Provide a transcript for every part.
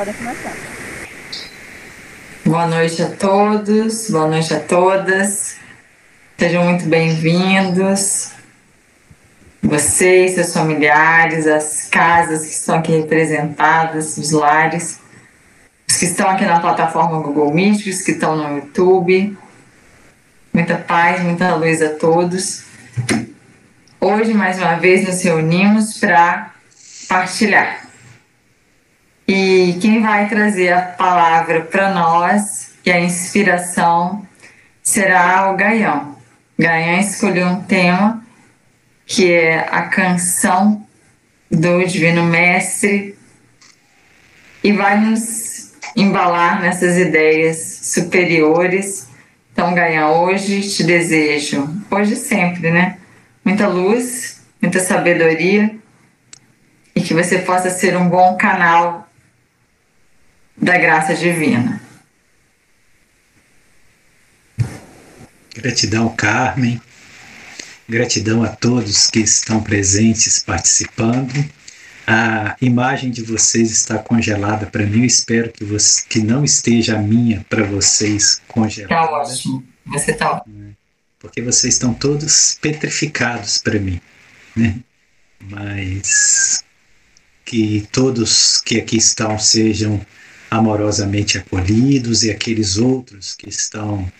Pode começar. Boa noite a todos, boa noite a todas. Sejam muito bem-vindos. Vocês, seus familiares, as casas que estão aqui representadas, os lares, os que estão aqui na plataforma Google Meet, os que estão no YouTube. Muita paz, muita luz a todos. Hoje, mais uma vez, nos reunimos para partilhar. E quem vai trazer a palavra para nós e a inspiração será o Gaião. Gaião escolheu um tema que é a canção do Divino Mestre e vai nos embalar nessas ideias superiores. Então, Gaião, hoje te desejo, hoje sempre, né? Muita luz, muita sabedoria e que você possa ser um bom canal da graça divina. Gratidão, Carmen. Gratidão a todos que estão presentes participando. A imagem de vocês está congelada para mim. Eu espero que, você, que não esteja a minha para vocês congelada. Está ótimo. Você está ótimo. Porque vocês estão todos petrificados para mim. Né? Mas que todos que aqui estão sejam amorosamente acolhidos e aqueles outros que estão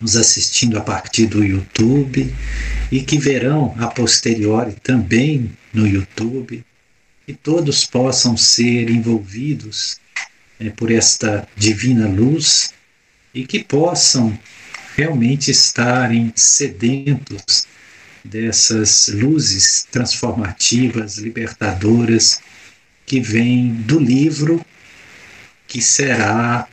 nos assistindo a partir do YouTube e que verão a posteriori também no YouTube, que todos possam ser envolvidos é, por esta divina luz e que possam realmente estarem sedentos dessas luzes transformativas, libertadoras que vêm do livro que será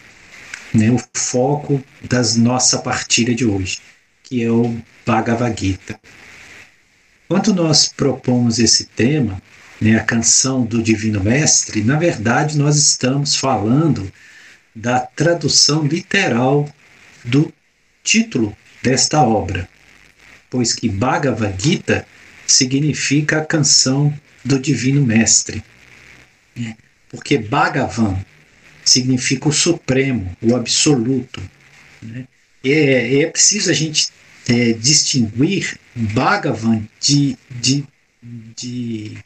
né, o foco da nossa partilha de hoje, que é o Bhagavad Gita. Quando nós propomos esse tema, né, a canção do Divino Mestre, na verdade nós estamos falando da tradução literal do título desta obra, pois que Bhagavad Gita significa a canção do Divino Mestre. Né? Porque Bhagavan significa o supremo, o absoluto. Né? É, é preciso a gente é, distinguir Bhagavan de, de, de,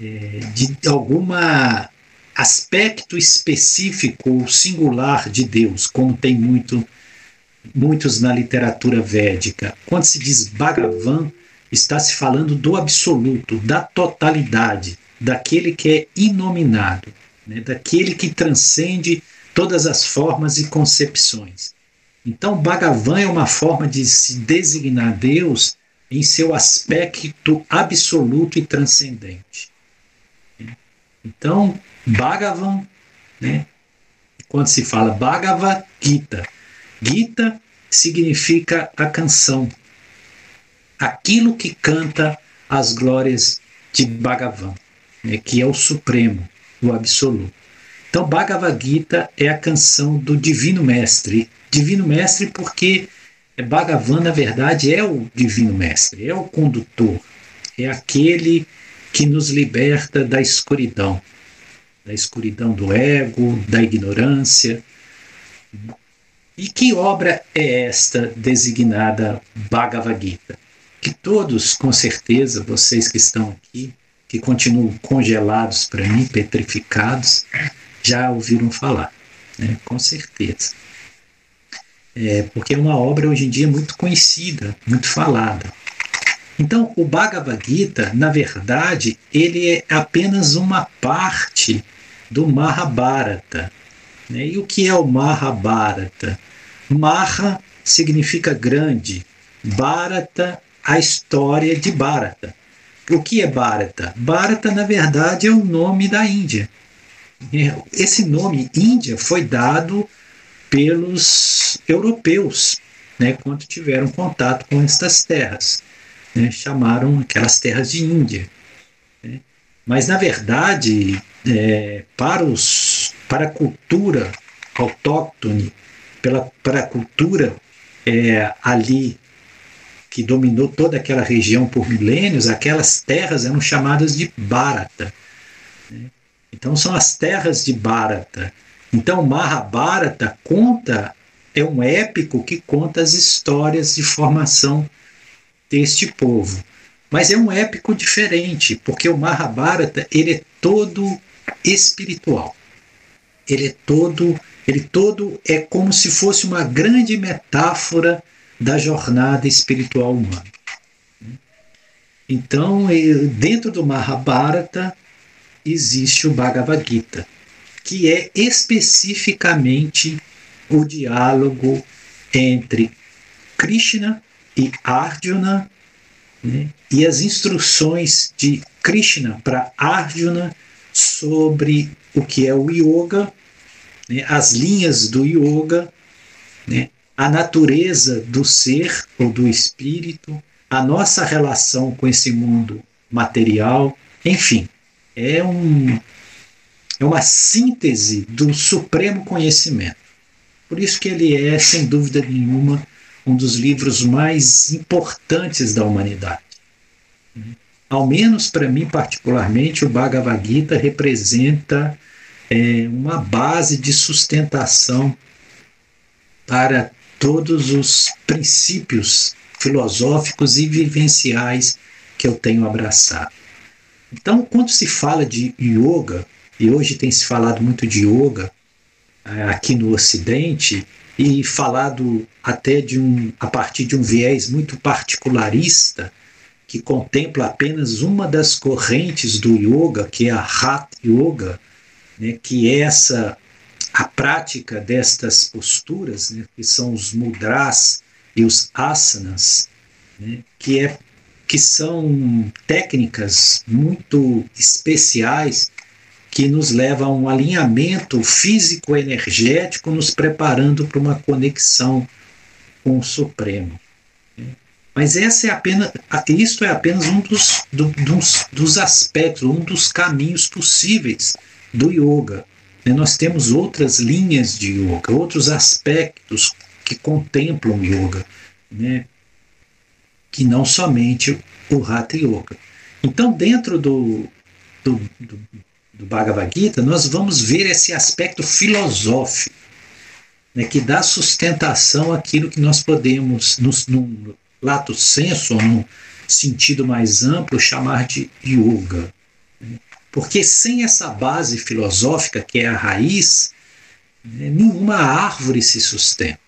é, de alguma aspecto específico ou singular de Deus, como tem muito, muitos na literatura védica. Quando se diz Bhagavan, está se falando do absoluto, da totalidade, daquele que é inominado né, daquele que transcende todas as formas e concepções. Então, Bhagavan é uma forma de se designar Deus em seu aspecto absoluto e transcendente. Então, Bhagavan, né, quando se fala Bhagavad Gita, Gita significa a canção, aquilo que canta as glórias de Bhagavan, né, que é o Supremo, o absoluto. Então, Bhagavad Gita é a canção do Divino Mestre. Divino Mestre porque Bhagavan, na verdade, é o Divino Mestre, é o condutor, é aquele que nos liberta da escuridão, da escuridão do ego, da ignorância. E que obra é esta designada Bhagavad Gita? Que todos, com certeza, vocês que estão aqui, que continuam congelados para mim, petrificados, já ouviram falar, né? com certeza. É, porque é uma obra hoje em dia muito conhecida, muito falada. Então, o Bhagavad Gita, na verdade, ele é apenas uma parte do Mahabharata. Né? E o que é o Mahabharata? Maha significa grande, Bharata, a história de Bharata. O que é Bharata? Bharata, na verdade, é o nome da Índia. Esse nome Índia foi dado pelos europeus, né, quando tiveram contato com estas terras. Né, chamaram aquelas terras de Índia. Né. Mas, na verdade, é, para, os, para a cultura autóctone, pela, para a cultura é, ali que dominou toda aquela região por milênios, aquelas terras eram chamadas de Bharata. Né? Então são as terras de Bharata. Então Mahabharata conta é um épico que conta as histórias de formação deste povo. Mas é um épico diferente, porque o Mahabharata ele é todo espiritual. Ele é todo, ele todo é como se fosse uma grande metáfora da jornada espiritual humana. Então, dentro do Mahabharata existe o Bhagavad Gita, que é especificamente o diálogo entre Krishna e Arjuna né, e as instruções de Krishna para Arjuna sobre o que é o yoga, né, as linhas do yoga, né, a natureza do ser ou do espírito, a nossa relação com esse mundo material, enfim, é, um, é uma síntese do supremo conhecimento. Por isso que ele é, sem dúvida nenhuma, um dos livros mais importantes da humanidade. Ao menos para mim, particularmente, o Bhagavad Gita representa é, uma base de sustentação para todos os princípios filosóficos e vivenciais que eu tenho abraçado. Então, quando se fala de yoga, e hoje tem se falado muito de yoga, é, aqui no Ocidente e falado até de um a partir de um viés muito particularista que contempla apenas uma das correntes do yoga, que é a Hatha Yoga, né, que é essa a prática destas posturas, né, que são os mudras e os asanas, né, que é que são técnicas muito especiais que nos leva a um alinhamento físico-energético, nos preparando para uma conexão com o Supremo. Mas essa é apenas, isto é apenas um dos, do, dos, dos aspectos, um dos caminhos possíveis do yoga. Nós temos outras linhas de yoga, outros aspectos que contemplam yoga, né? que não somente o Hatha Yoga. Então, dentro do, do, do, do Bhagavad Gita, nós vamos ver esse aspecto filosófico, né, que dá sustentação àquilo que nós podemos, no, no lato senso, ou no sentido mais amplo, chamar de yoga. Porque sem essa base filosófica, que é a raiz, né, nenhuma árvore se sustenta.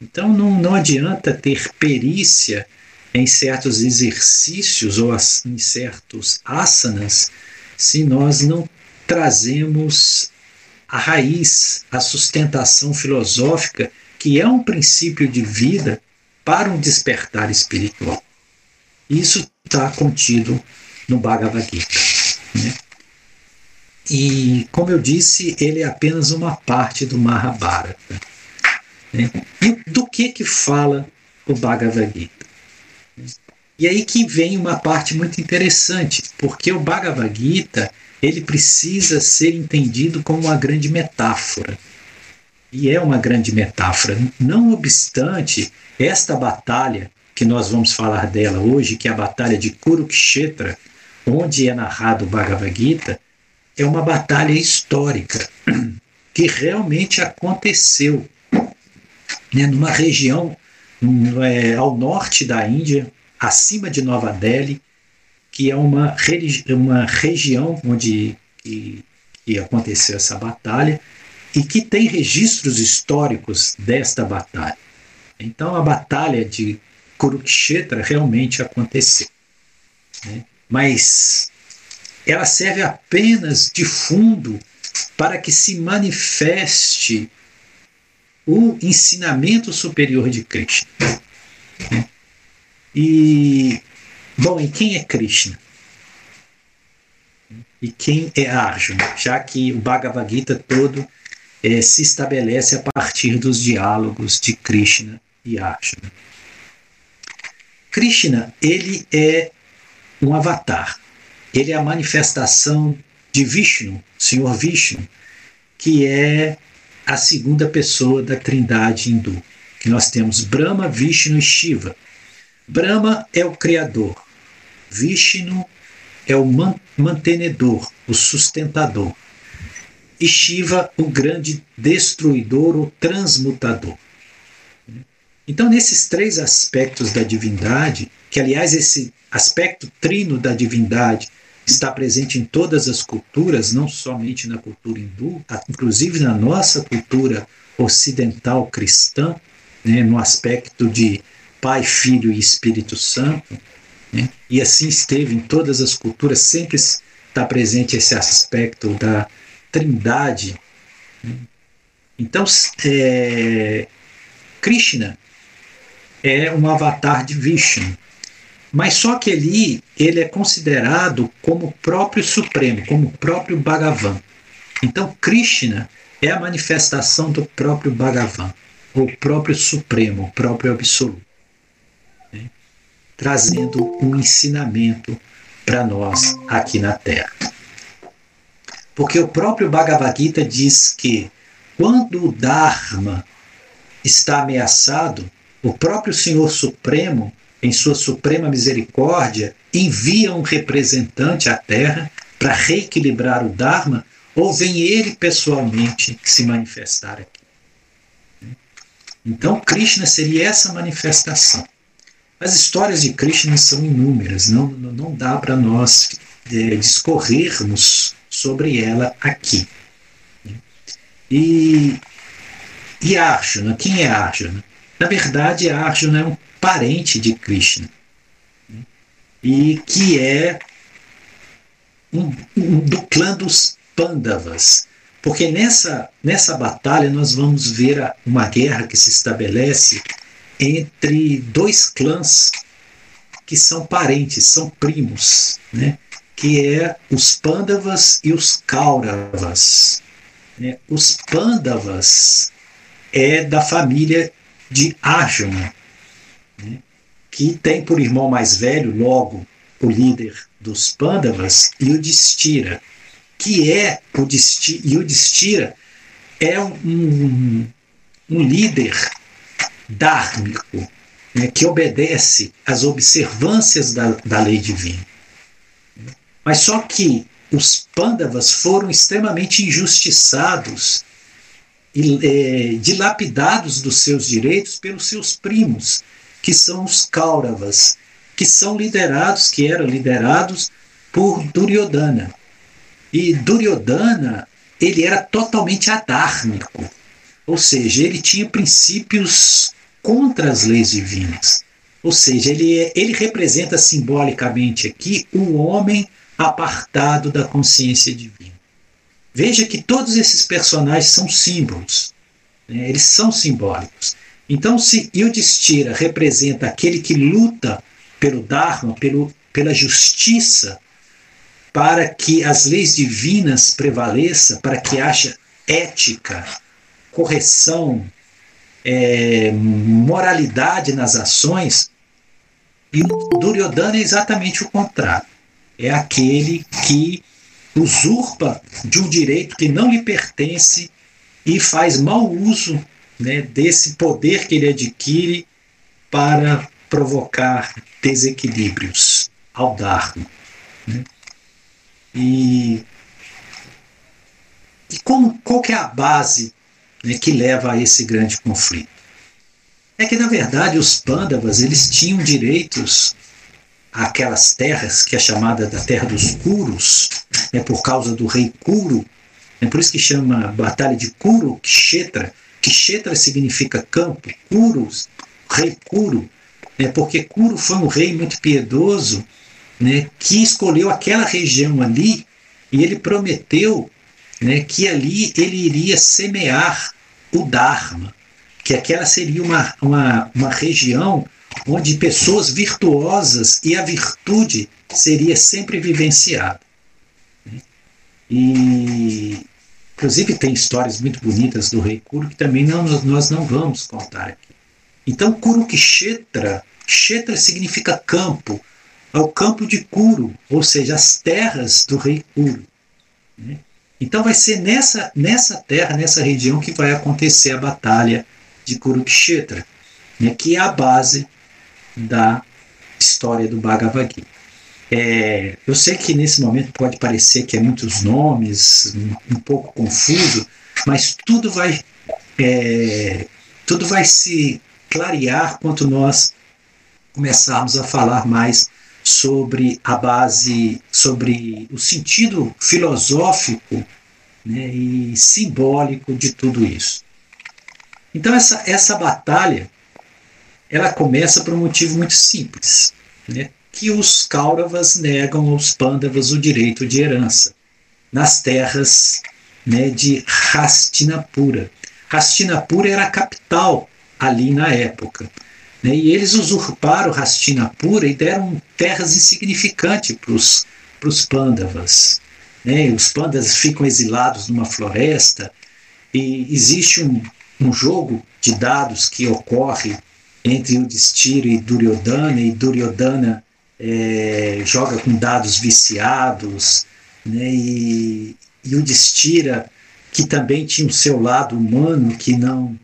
Então não, não adianta ter perícia em certos exercícios ou em certos asanas se nós não trazemos a raiz, a sustentação filosófica, que é um princípio de vida para um despertar espiritual. Isso está contido no Bhagavad Gita. Né? E, como eu disse, ele é apenas uma parte do Mahabharata. Né? E do que, que fala o Bhagavad Gita? E aí que vem uma parte muito interessante, porque o Bhagavad Gita ele precisa ser entendido como uma grande metáfora. E é uma grande metáfora. Não obstante, esta batalha, que nós vamos falar dela hoje, que é a batalha de Kurukshetra, onde é narrado o Bhagavad Gita, é uma batalha histórica que realmente aconteceu né, numa região é, ao norte da Índia, acima de Nova Delhi, que é uma, uma região onde que, que aconteceu essa batalha e que tem registros históricos desta batalha. Então a batalha de Kurukshetra realmente aconteceu. Né? Mas ela serve apenas de fundo para que se manifeste o ensinamento superior de Krishna. E, bom, e quem é Krishna? E quem é Arjuna? Já que o Bhagavad Gita todo é, se estabelece a partir dos diálogos de Krishna e Arjuna. Krishna, ele é um avatar. Ele é a manifestação de Vishnu, Senhor Vishnu, que é a segunda pessoa da trindade hindu. Que nós temos Brahma, Vishnu e Shiva. Brahma é o criador, Vishnu é o mantenedor, o sustentador. E Shiva, o grande destruidor, o transmutador. Então, nesses três aspectos da divindade, que aliás esse aspecto trino da divindade está presente em todas as culturas, não somente na cultura hindu, inclusive na nossa cultura ocidental cristã, né, no aspecto de Pai, Filho e Espírito Santo, né, e assim esteve em todas as culturas, sempre está presente esse aspecto da trindade. Né. Então, é, Krishna é um avatar de Vishnu, mas só que ali ele é considerado como o próprio Supremo, como o próprio Bhagavan. Então Krishna é a manifestação do próprio Bhagavan, o próprio Supremo, o próprio Absoluto, né? trazendo um ensinamento para nós aqui na Terra. Porque o próprio Bhagavad Gita diz que quando o Dharma está ameaçado, o próprio Senhor Supremo em sua suprema misericórdia, envia um representante à Terra para reequilibrar o Dharma, ou vem ele pessoalmente se manifestar aqui. Então, Krishna seria essa manifestação. As histórias de Krishna são inúmeras, não, não dá para nós é, discorrermos sobre ela aqui. E, e Arjuna, quem é Arjuna? Na verdade, Arjuna é um parente de Krishna. E que é um, um, do clã dos Pandavas. Porque nessa, nessa batalha nós vamos ver a, uma guerra que se estabelece entre dois clãs que são parentes, são primos, né? que é os Pandavas e os Kauravas. Né? Os Pandavas é da família de Arjuna, né, que tem por irmão mais velho, logo, o líder dos Pandavas, Yudhishthira, que é o Yudhishthira, é um, um, um líder dármico, né, que obedece às observâncias da, da lei divina. Mas só que os Pandavas foram extremamente injustiçados e é, dilapidados dos seus direitos pelos seus primos, que são os Kauravas, que são liderados, que eram liderados por Duryodhana. E Duryodhana, ele era totalmente adármico, ou seja, ele tinha princípios contra as leis divinas. Ou seja, ele, é, ele representa simbolicamente aqui o homem apartado da consciência divina. Veja que todos esses personagens são símbolos, né? eles são simbólicos. Então, se Yudhishthira representa aquele que luta pelo Dharma, pelo, pela justiça, para que as leis divinas prevaleçam, para que haja ética, correção, é, moralidade nas ações, e Duryodhana é exatamente o contrário. É aquele que usurpa de um direito que não lhe pertence e faz mau uso né, desse poder que ele adquire para provocar desequilíbrios ao Dharma. Né? E, e como, qual que é a base né, que leva a esse grande conflito? É que, na verdade, os Pandavas eles tinham direitos àquelas terras, que é chamada da Terra dos Kuros, né, por causa do rei Kuru, é por isso que chama Batalha de Kuru Kshetra, Kshetra significa campo, Kuru, rei Kuru, né, porque Kuru foi um rei muito piedoso né, que escolheu aquela região ali e ele prometeu né, que ali ele iria semear o Dharma, que aquela seria uma, uma, uma região onde pessoas virtuosas e a virtude seria sempre vivenciada. E Inclusive, tem histórias muito bonitas do rei Kuru que também não, nós não vamos contar aqui. Então, Kurukshetra, Kshetra significa campo, é o campo de Kuru, ou seja, as terras do rei Kuru. Né? Então, vai ser nessa, nessa terra, nessa região, que vai acontecer a batalha de Kurukshetra, né? que é a base da história do Bhagavad Gita. É, eu sei que nesse momento pode parecer que é muitos nomes, um, um pouco confuso, mas tudo vai, é, tudo vai se clarear quando nós começarmos a falar mais sobre a base, sobre o sentido filosófico né, e simbólico de tudo isso. Então essa, essa batalha ela começa por um motivo muito simples, né, que os Kauravas negam aos Pandavas o direito de herança nas terras né, de Hastinapura. Hastinapura era a capital ali na época. Né, e eles usurparam Hastinapura e deram terras insignificantes para os Pandavas. Né, os Pandavas ficam exilados numa floresta e existe um, um jogo de dados que ocorre entre o Destiro e Duryodhana, e Duryodhana é, joga com dados viciados, né, e, e o Destira, que também tinha o seu lado humano, que não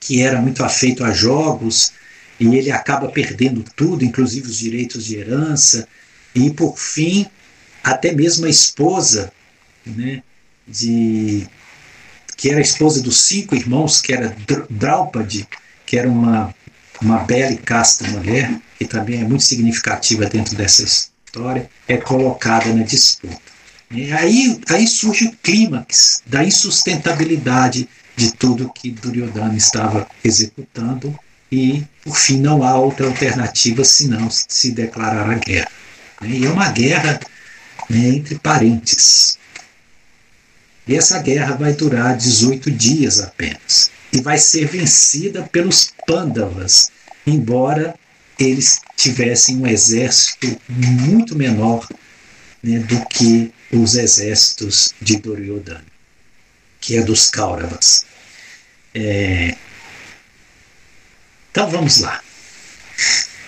que era muito afeito a jogos, e ele acaba perdendo tudo, inclusive os direitos de herança, e por fim, até mesmo a esposa, né, de, que era a esposa dos cinco irmãos, que era Draupadi, que era uma, uma bela e casta mulher, que também é muito significativa dentro dessa história, é colocada na disputa. E aí, aí surge o clímax da insustentabilidade de tudo que Duryodhana estava executando e, por fim, não há outra alternativa senão se declarar a guerra. E é uma guerra né, entre parentes. E essa guerra vai durar 18 dias apenas e vai ser vencida pelos Pandavas, embora eles tivessem um exército muito menor né, do que os exércitos de Duryodhana, que é dos Kauravas. É... Então vamos lá.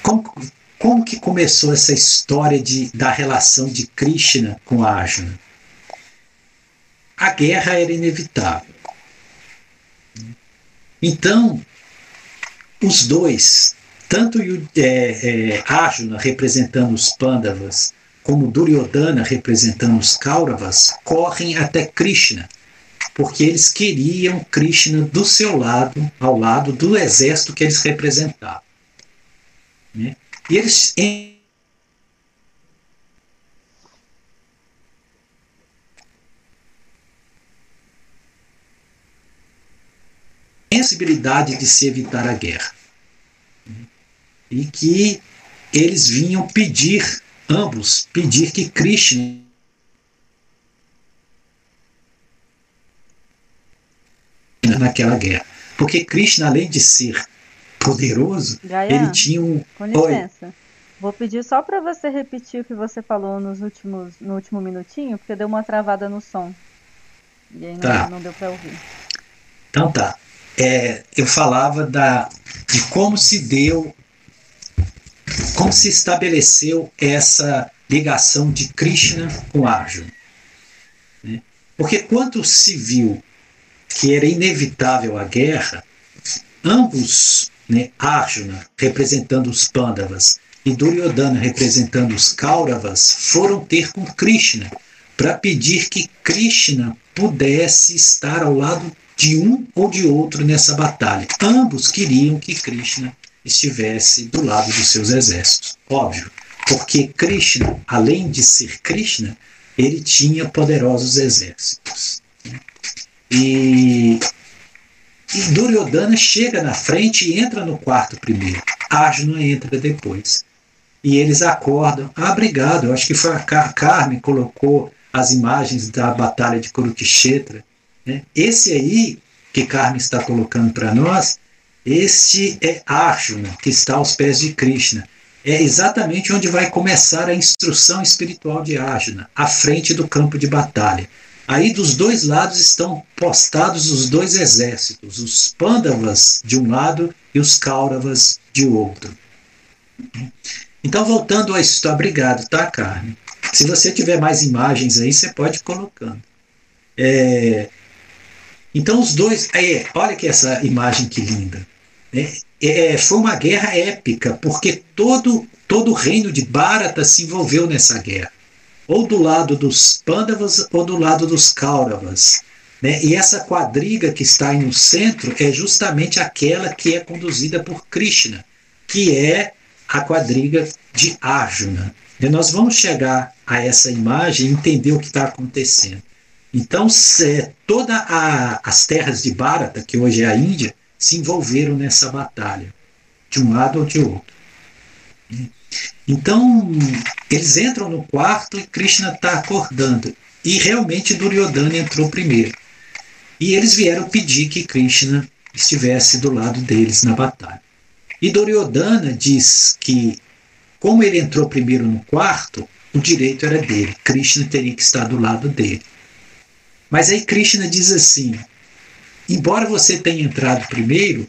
Como, como que começou essa história de, da relação de Krishna com Arjuna? A guerra era inevitável. Então, os dois, tanto é, é, Arjuna representando os Pandavas, como Duryodhana representando os Kauravas, correm até Krishna porque eles queriam Krishna do seu lado, ao lado do exército que eles representavam. Né? E eles sensibilidade de se evitar a guerra. E que eles vinham pedir, ambos, pedir que Krishna naquela guerra. Porque Krishna, além de ser poderoso, Gaia, ele tinha um. Com licença. Oi. Vou pedir só para você repetir o que você falou nos últimos, no último minutinho, porque deu uma travada no som. E aí não, tá. não deu para ouvir. Então tá. É, eu falava da, de como se deu, como se estabeleceu essa ligação de Krishna com Arjuna. Né? Porque quando se viu que era inevitável a guerra, ambos, né, Arjuna representando os Pandavas e Duryodhana representando os Kauravas, foram ter com Krishna para pedir que Krishna pudesse estar ao lado de um ou de outro nessa batalha. Ambos queriam que Krishna estivesse do lado dos seus exércitos. Óbvio, porque Krishna, além de ser Krishna, ele tinha poderosos exércitos. E, e Duryodhana chega na frente e entra no quarto primeiro. Arjuna entra depois. E eles acordam. Ah, obrigado. Eu acho que foi a Carmen colocou as imagens da batalha de Kurukshetra. Né? Esse aí que Carmen está colocando para nós, este é Arjuna, que está aos pés de Krishna. É exatamente onde vai começar a instrução espiritual de Arjuna, à frente do campo de batalha. Aí dos dois lados estão postados os dois exércitos, os Pandavas de um lado e os Kauravas de outro. Então, voltando à história, obrigado, tá, Carmen? Se você tiver mais imagens aí, você pode ir colocando. É, então, os dois. É, olha que essa imagem que linda. Né? É, foi uma guerra épica, porque todo todo o reino de Bharata se envolveu nessa guerra, ou do lado dos Pandavas ou do lado dos Kauravas. Né? E essa quadriga que está no centro é justamente aquela que é conduzida por Krishna, que é a quadriga de Arjuna. E nós vamos chegar a essa imagem e entender o que está acontecendo. Então, todas as terras de Bharata, que hoje é a Índia, se envolveram nessa batalha, de um lado ou de outro. Então, eles entram no quarto e Krishna está acordando. E realmente Duryodhana entrou primeiro. E eles vieram pedir que Krishna estivesse do lado deles na batalha. E Duryodhana diz que, como ele entrou primeiro no quarto, o direito era dele. Krishna teria que estar do lado dele. Mas aí Krishna diz assim: embora você tenha entrado primeiro,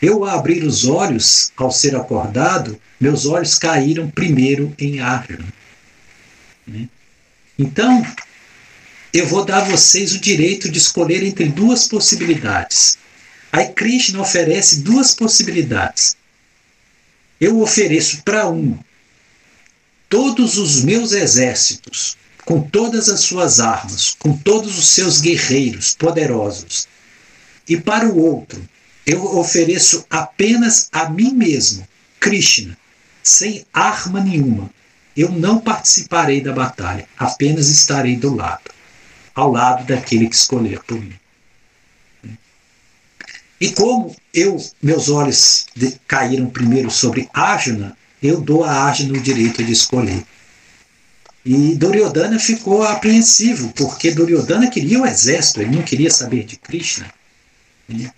eu, ao abrir os olhos, ao ser acordado, meus olhos caíram primeiro em Arjuna. Né? Então, eu vou dar a vocês o direito de escolher entre duas possibilidades. Aí Krishna oferece duas possibilidades. Eu ofereço para um todos os meus exércitos, com todas as suas armas, com todos os seus guerreiros poderosos. E para o outro, eu ofereço apenas a mim mesmo, Krishna, sem arma nenhuma. Eu não participarei da batalha, apenas estarei do lado, ao lado daquele que escolher por mim. E como eu, meus olhos caíram primeiro sobre Arjuna, eu dou a Arjuna o direito de escolher. E Duryodhana ficou apreensivo, porque Duryodhana queria o exército, ele não queria saber de Krishna. Né?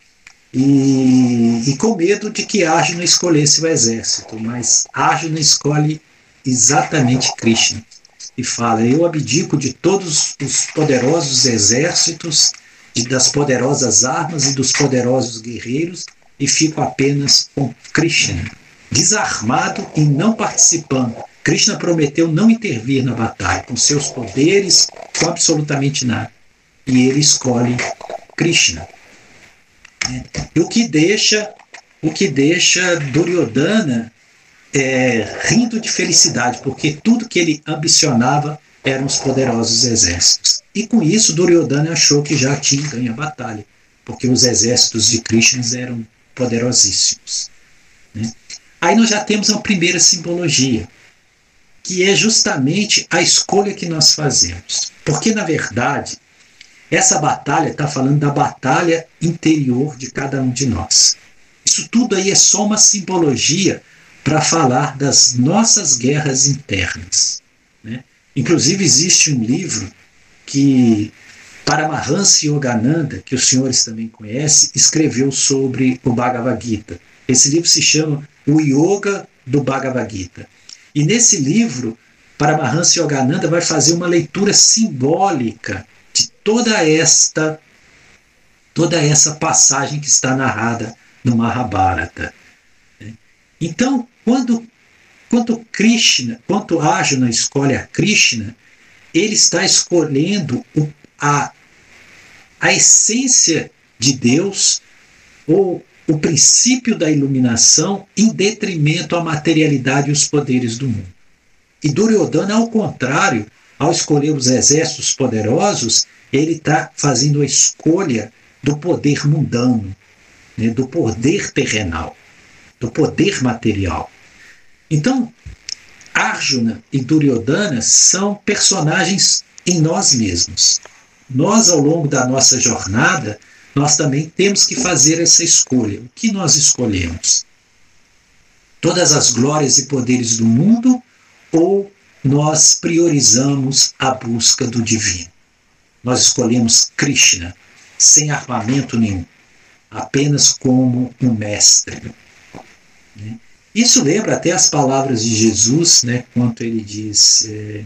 e, e com medo de que Arjuna escolhesse o exército, mas Arjuna escolhe exatamente Krishna e fala: Eu abdico de todos os poderosos exércitos, das poderosas armas e dos poderosos guerreiros e fico apenas com Krishna, desarmado e não participando. Krishna prometeu não intervir na batalha com seus poderes, com absolutamente nada. E ele escolhe Krishna. E o que deixa, o que deixa Duryodhana é, rindo de felicidade, porque tudo que ele ambicionava eram os poderosos exércitos. E com isso, Duryodhana achou que já tinha ganho a batalha, porque os exércitos de Krishna eram poderosíssimos. Né? Aí nós já temos uma primeira simbologia, que é justamente a escolha que nós fazemos. Porque, na verdade, essa batalha está falando da batalha interior de cada um de nós. Isso tudo aí é só uma simbologia para falar das nossas guerras internas. Né? Inclusive, existe um livro que Paramahansa Yogananda, que os senhores também conhecem, escreveu sobre o Bhagavad Gita. Esse livro se chama O Yoga do Bhagavad Gita. E nesse livro, Paramahansa Yogananda vai fazer uma leitura simbólica de toda esta toda essa passagem que está narrada no Mahabharata. Então, quando quando Krishna, quando Arjuna escolhe a Krishna, ele está escolhendo a, a essência de Deus ou o princípio da iluminação em detrimento à materialidade e os poderes do mundo. E Duryodhana, ao contrário, ao escolher os exércitos poderosos, ele está fazendo a escolha do poder mundano, né, do poder terrenal, do poder material. Então, Arjuna e Duryodhana são personagens em nós mesmos. Nós, ao longo da nossa jornada, nós também temos que fazer essa escolha. O que nós escolhemos? Todas as glórias e poderes do mundo ou nós priorizamos a busca do divino. Nós escolhemos Krishna sem armamento nenhum, apenas como um mestre. Né? Isso lembra até as palavras de Jesus, né, quando ele diz: é,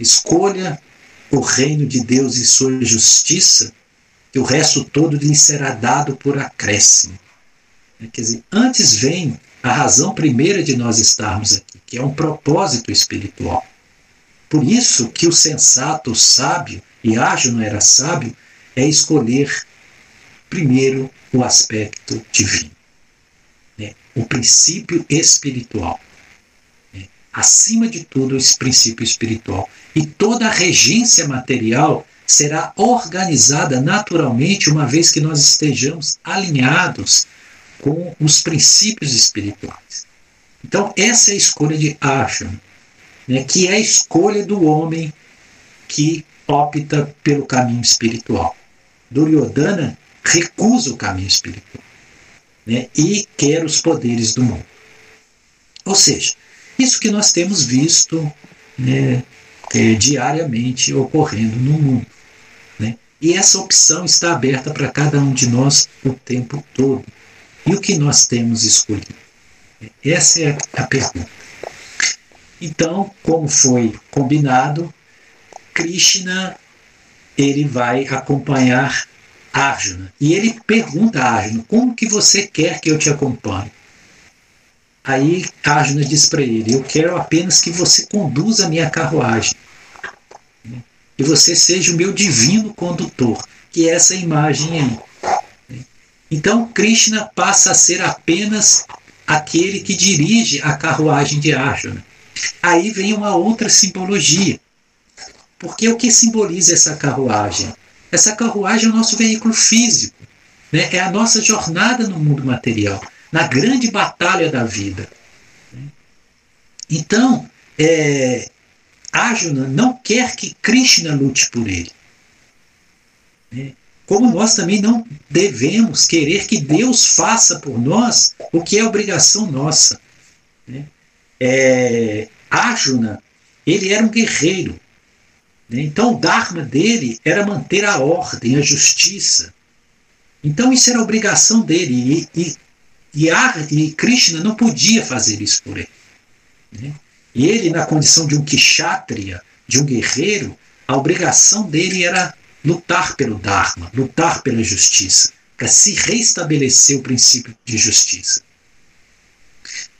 escolha o reino de Deus e sua justiça, que o resto todo lhe será dado por acréscimo. Quer dizer, antes vem a razão primeira de nós estarmos aqui, que é um propósito espiritual. Por isso que o sensato, o sábio, e ágil não era sábio, é escolher primeiro o aspecto divino, né? o princípio espiritual. Né? acima de tudo, esse princípio espiritual. E toda a regência material será organizada naturalmente, uma vez que nós estejamos alinhados com os princípios espirituais. Então, essa é a escolha de Ashram, né, que é a escolha do homem que opta pelo caminho espiritual. Duryodhana recusa o caminho espiritual né, e quer os poderes do mundo. Ou seja, isso que nós temos visto né, é, diariamente ocorrendo no mundo. Né? E essa opção está aberta para cada um de nós o tempo todo. E o que nós temos escolhido? Essa é a pergunta. Então, como foi combinado, Krishna ele vai acompanhar Arjuna. E ele pergunta a Arjuna: como que você quer que eu te acompanhe? Aí Arjuna diz para ele: Eu quero apenas que você conduza a minha carruagem. E você seja o meu divino condutor, que é essa imagem aí. Então Krishna passa a ser apenas aquele que dirige a carruagem de Arjuna. Aí vem uma outra simbologia. Porque o que simboliza essa carruagem? Essa carruagem é o nosso veículo físico, né? é a nossa jornada no mundo material, na grande batalha da vida. Então, é, Arjuna não quer que Krishna lute por ele. Né? Como nós também não devemos querer que Deus faça por nós o que é obrigação nossa. Né? É, Arjuna, ele era um guerreiro. Né? Então, o Dharma dele era manter a ordem, a justiça. Então, isso era obrigação dele. E, e, e, e Krishna não podia fazer isso por ele. Né? E ele, na condição de um kshatriya, de um guerreiro, a obrigação dele era lutar pelo Dharma, lutar pela justiça, para se restabelecer o princípio de justiça.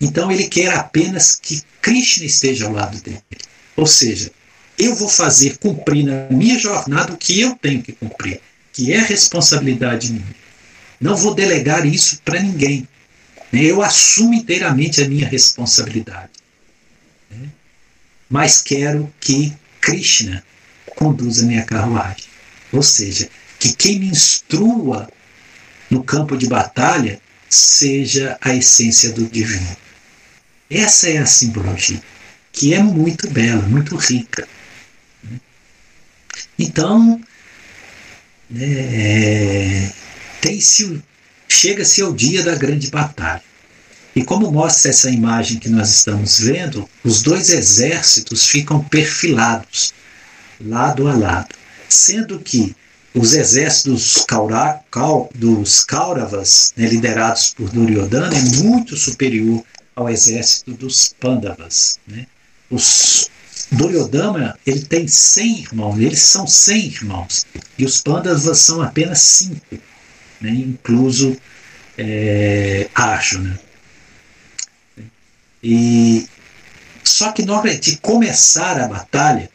Então ele quer apenas que Krishna esteja ao lado dele. Ou seja, eu vou fazer cumprir na minha jornada o que eu tenho que cumprir, que é responsabilidade minha. Não vou delegar isso para ninguém. Eu assumo inteiramente a minha responsabilidade. Mas quero que Krishna conduza minha carruagem. Ou seja, que quem me instrua no campo de batalha seja a essência do divino. Essa é a simbologia, que é muito bela, muito rica. Então, é, chega-se ao dia da grande batalha. E como mostra essa imagem que nós estamos vendo, os dois exércitos ficam perfilados, lado a lado sendo que os exércitos dos Kauravas, né, liderados por Duryodhana, é muito superior ao exército dos Pandavas. Né? Os Duryodhana ele tem 100 irmãos, eles são 100 irmãos, e os Pandavas são apenas 5, né, incluso é, Arjuna. E, só que na hora de começar a batalha,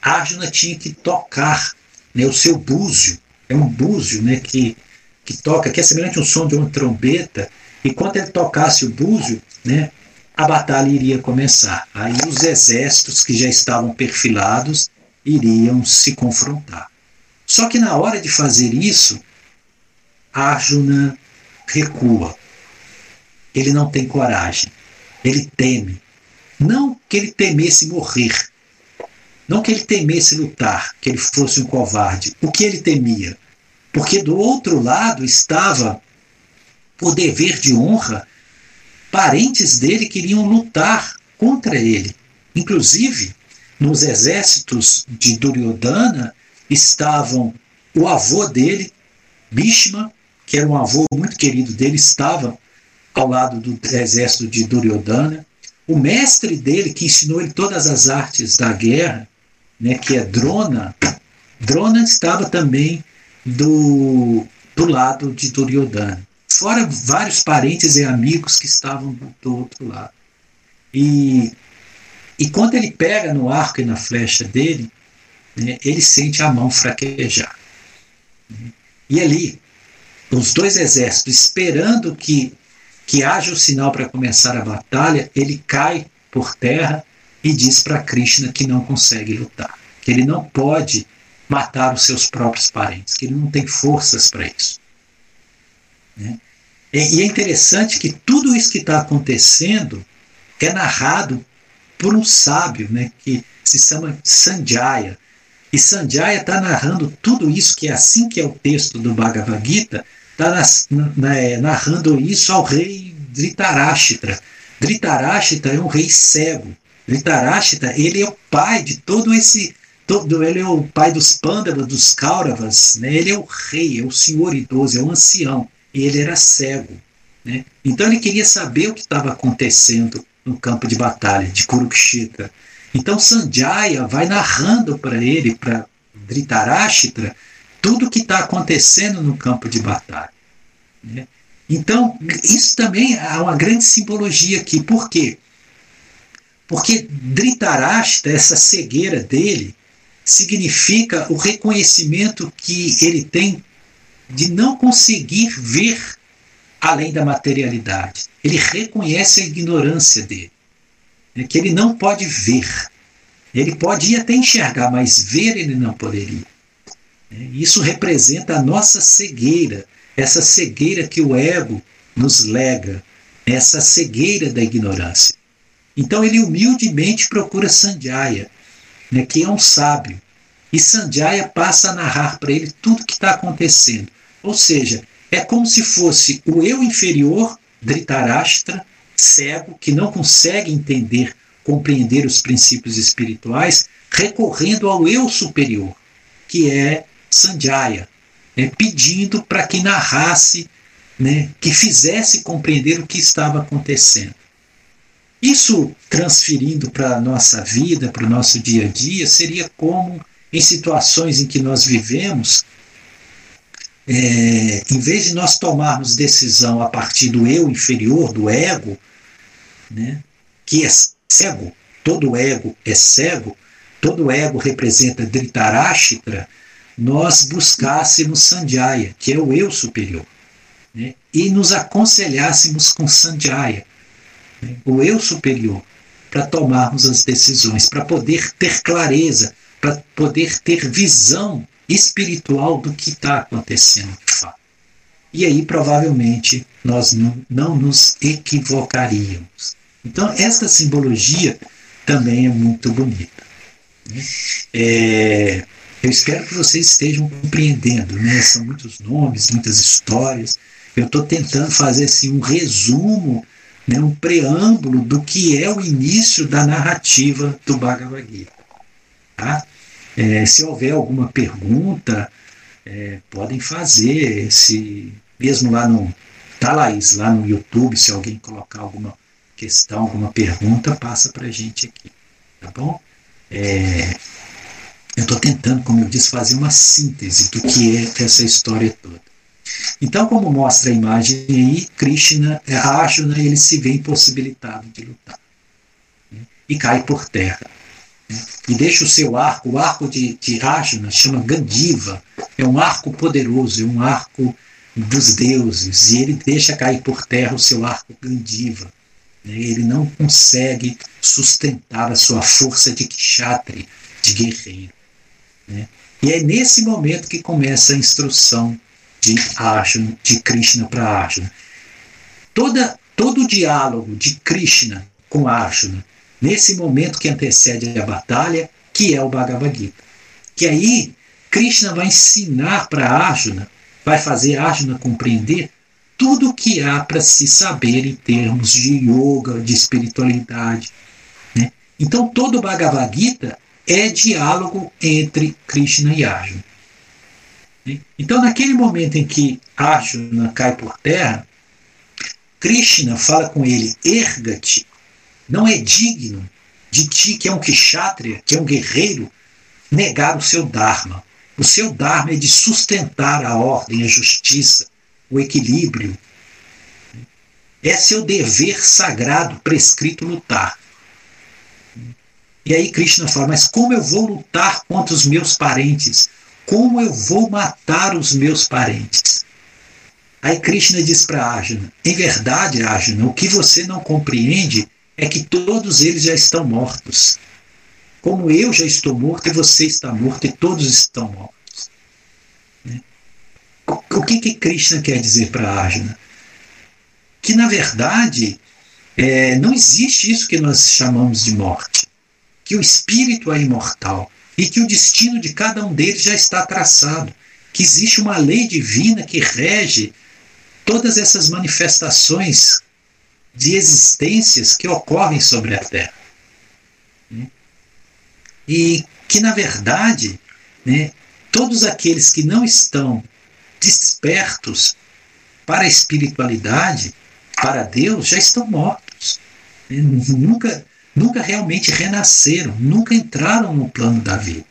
Arjuna tinha que tocar né, o seu búzio, é um búzio né, que, que toca, que é semelhante ao som de uma trombeta, e quando ele tocasse o búzio, né, a batalha iria começar. Aí os exércitos que já estavam perfilados iriam se confrontar. Só que na hora de fazer isso, Arjuna recua. Ele não tem coragem. Ele teme. Não que ele temesse morrer, não que ele temesse lutar, que ele fosse um covarde. O que ele temia? Porque do outro lado estava o dever de honra, parentes dele queriam lutar contra ele. Inclusive, nos exércitos de Duryodhana estavam o avô dele, Bhishma, que era um avô muito querido dele, estava ao lado do exército de Duryodhana. O mestre dele, que ensinou ele todas as artes da guerra, né, que é Drona, Drona estava também do, do lado de Duryodhana. Fora vários parentes e amigos que estavam do outro lado. E, e quando ele pega no arco e na flecha dele, né, ele sente a mão fraquejar. E ali, os dois exércitos esperando que, que haja o sinal para começar a batalha, ele cai por terra e diz para Krishna que não consegue lutar, que ele não pode matar os seus próprios parentes, que ele não tem forças para isso. Né? E é interessante que tudo isso que está acontecendo é narrado por um sábio, né, que se chama Sanjaya. E Sanjaya está narrando tudo isso, que é assim que é o texto do Bhagavad Gita, está é, narrando isso ao rei Dhritarashtra. Dhritarashtra é um rei cego. Dhritarashtra, ele é o pai de todo esse todo, ele é o pai dos Pandavas, dos Kauravas, né? ele é o rei, é o senhor idoso, é o ancião, ele era cego. Né? Então ele queria saber o que estava acontecendo no campo de batalha de Kurukshita. Então Sanjaya vai narrando para ele, para Dhritarashtra, tudo que está acontecendo no campo de batalha. Né? Então, isso também é uma grande simbologia aqui. Por quê? Porque Dhritarashtra, essa cegueira dele, significa o reconhecimento que ele tem de não conseguir ver além da materialidade. Ele reconhece a ignorância dele, né, que ele não pode ver. Ele pode até enxergar, mas ver ele não poderia. Isso representa a nossa cegueira, essa cegueira que o ego nos lega, essa cegueira da ignorância. Então ele humildemente procura Sanjaya, né, que é um sábio. E Sanjaya passa a narrar para ele tudo o que está acontecendo. Ou seja, é como se fosse o eu inferior, Dhritarashtra, cego, que não consegue entender, compreender os princípios espirituais, recorrendo ao eu superior, que é Sanjaya, né, pedindo para que narrasse, né, que fizesse compreender o que estava acontecendo. Isso transferindo para a nossa vida, para o nosso dia a dia, seria como em situações em que nós vivemos, é, em vez de nós tomarmos decisão a partir do eu inferior, do ego, né, que é cego, todo ego é cego, todo ego representa Dhritarashtra, nós buscássemos Sanjaya, que é o eu superior, né, e nos aconselhássemos com Sanjaya, né, o eu superior, para tomarmos as decisões, para poder ter clareza, para poder ter visão espiritual do que está acontecendo de fato. E aí, provavelmente, nós não, não nos equivocaríamos. Então, esta simbologia também é muito bonita. Né? É, eu espero que vocês estejam compreendendo. Né? São muitos nomes, muitas histórias. Eu estou tentando fazer assim, um resumo, né? um preâmbulo do que é o início da narrativa do Bhagavad Gita. Tá? É, se houver alguma pergunta, é, podem fazer. Se mesmo lá no tá Laís, lá no YouTube, se alguém colocar alguma questão, alguma pergunta, passa para a gente aqui, tá bom? É, eu estou tentando, como eu disse, fazer uma síntese do que é essa história toda. Então, como mostra a imagem aí, Krishna, é, Arjuna, ele se vê impossibilitado de lutar né? e cai por terra e deixa o seu arco, o arco de, de Rajna chama Gandiva, é um arco poderoso, é um arco dos deuses, e ele deixa cair por terra o seu arco Gandiva. Né? Ele não consegue sustentar a sua força de kshatri, de guerreiro. Né? E é nesse momento que começa a instrução de Arjuna, de Krishna para Arjuna. Toda, todo o diálogo de Krishna com Arjuna nesse momento que antecede a batalha, que é o Bhagavad Gita. Que aí Krishna vai ensinar para Arjuna, vai fazer Arjuna compreender tudo o que há para se saber em termos de yoga, de espiritualidade. Né? Então todo o Bhagavad Gita é diálogo entre Krishna e Arjuna. Então naquele momento em que Arjuna cai por terra, Krishna fala com ele, erga-te, não é digno de ti, que é um kshatriya, que é um guerreiro, negar o seu dharma. O seu dharma é de sustentar a ordem, a justiça, o equilíbrio. É seu dever sagrado prescrito lutar. E aí Krishna fala: Mas como eu vou lutar contra os meus parentes? Como eu vou matar os meus parentes? Aí Krishna diz para Arjuna: Em verdade, Arjuna, o que você não compreende é que todos eles já estão mortos. Como eu já estou morto e você está morto e todos estão mortos. Né? O que, que Krishna quer dizer para Arjuna? Que, na verdade, é, não existe isso que nós chamamos de morte. Que o espírito é imortal e que o destino de cada um deles já está traçado. Que existe uma lei divina que rege todas essas manifestações de existências que ocorrem sobre a Terra. Né? E que, na verdade, né, todos aqueles que não estão despertos para a espiritualidade, para Deus, já estão mortos. Né? Nunca, nunca realmente renasceram, nunca entraram no plano da vida.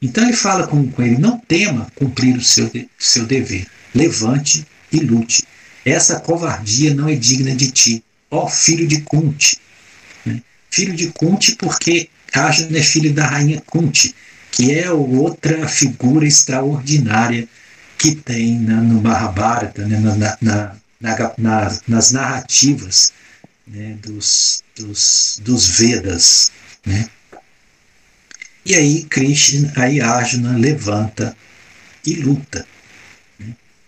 Então ele fala com, com ele: não tema cumprir o seu, seu dever, levante e lute essa covardia não é digna de ti, ó filho de Kunti. Né? Filho de Kunti porque Arjuna é filho da rainha Kunti, que é outra figura extraordinária que tem na, no Mahabharata, né? na, na, nas narrativas né? dos, dos, dos Vedas. Né? E aí Krishna, aí Arjuna levanta e luta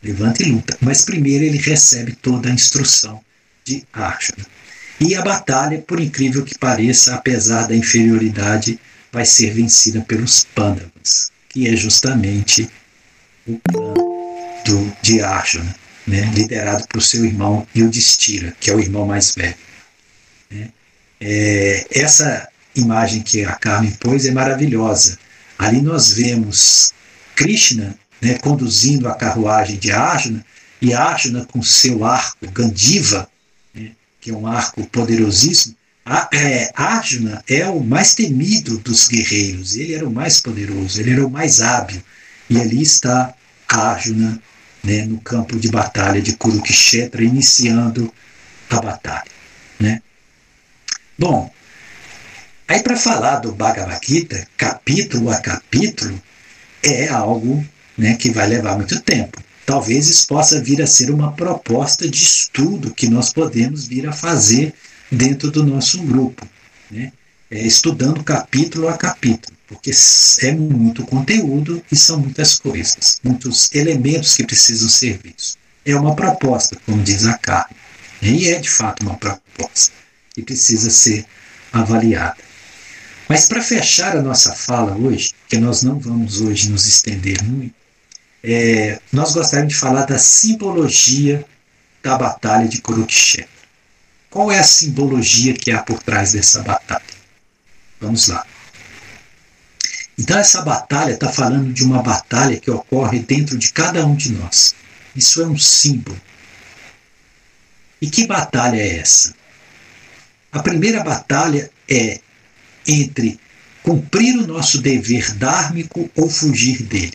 levanta e luta. Mas primeiro ele recebe toda a instrução de Arjuna. E a batalha, por incrível que pareça, apesar da inferioridade, vai ser vencida pelos Pandavas, que é justamente o plano do, de Arjuna, né, liderado por seu irmão Yudhishthira, que é o irmão mais velho. Né. É, essa imagem que a Carmen pôs é maravilhosa. Ali nós vemos Krishna né, conduzindo a carruagem de Arjuna, e Arjuna com seu arco Gandiva, né, que é um arco poderosíssimo, a, é, Arjuna é o mais temido dos guerreiros, ele era o mais poderoso, ele era o mais hábil, e ali está Arjuna né, no campo de batalha de Kurukshetra, iniciando a batalha. Né? Bom, aí para falar do Bhagavad Gita, capítulo a capítulo, é algo né, que vai levar muito tempo. Talvez isso possa vir a ser uma proposta de estudo que nós podemos vir a fazer dentro do nosso grupo, né, é, estudando capítulo a capítulo, porque é muito conteúdo e são muitas coisas, muitos elementos que precisam ser vistos. É uma proposta, como diz a Carmen, né, e é de fato uma proposta que precisa ser avaliada. Mas para fechar a nossa fala hoje, que nós não vamos hoje nos estender muito, é, nós gostaríamos de falar da simbologia da Batalha de Kurukshetra. Qual é a simbologia que há por trás dessa batalha? Vamos lá. Então, essa batalha está falando de uma batalha que ocorre dentro de cada um de nós. Isso é um símbolo. E que batalha é essa? A primeira batalha é entre cumprir o nosso dever dármico ou fugir dele.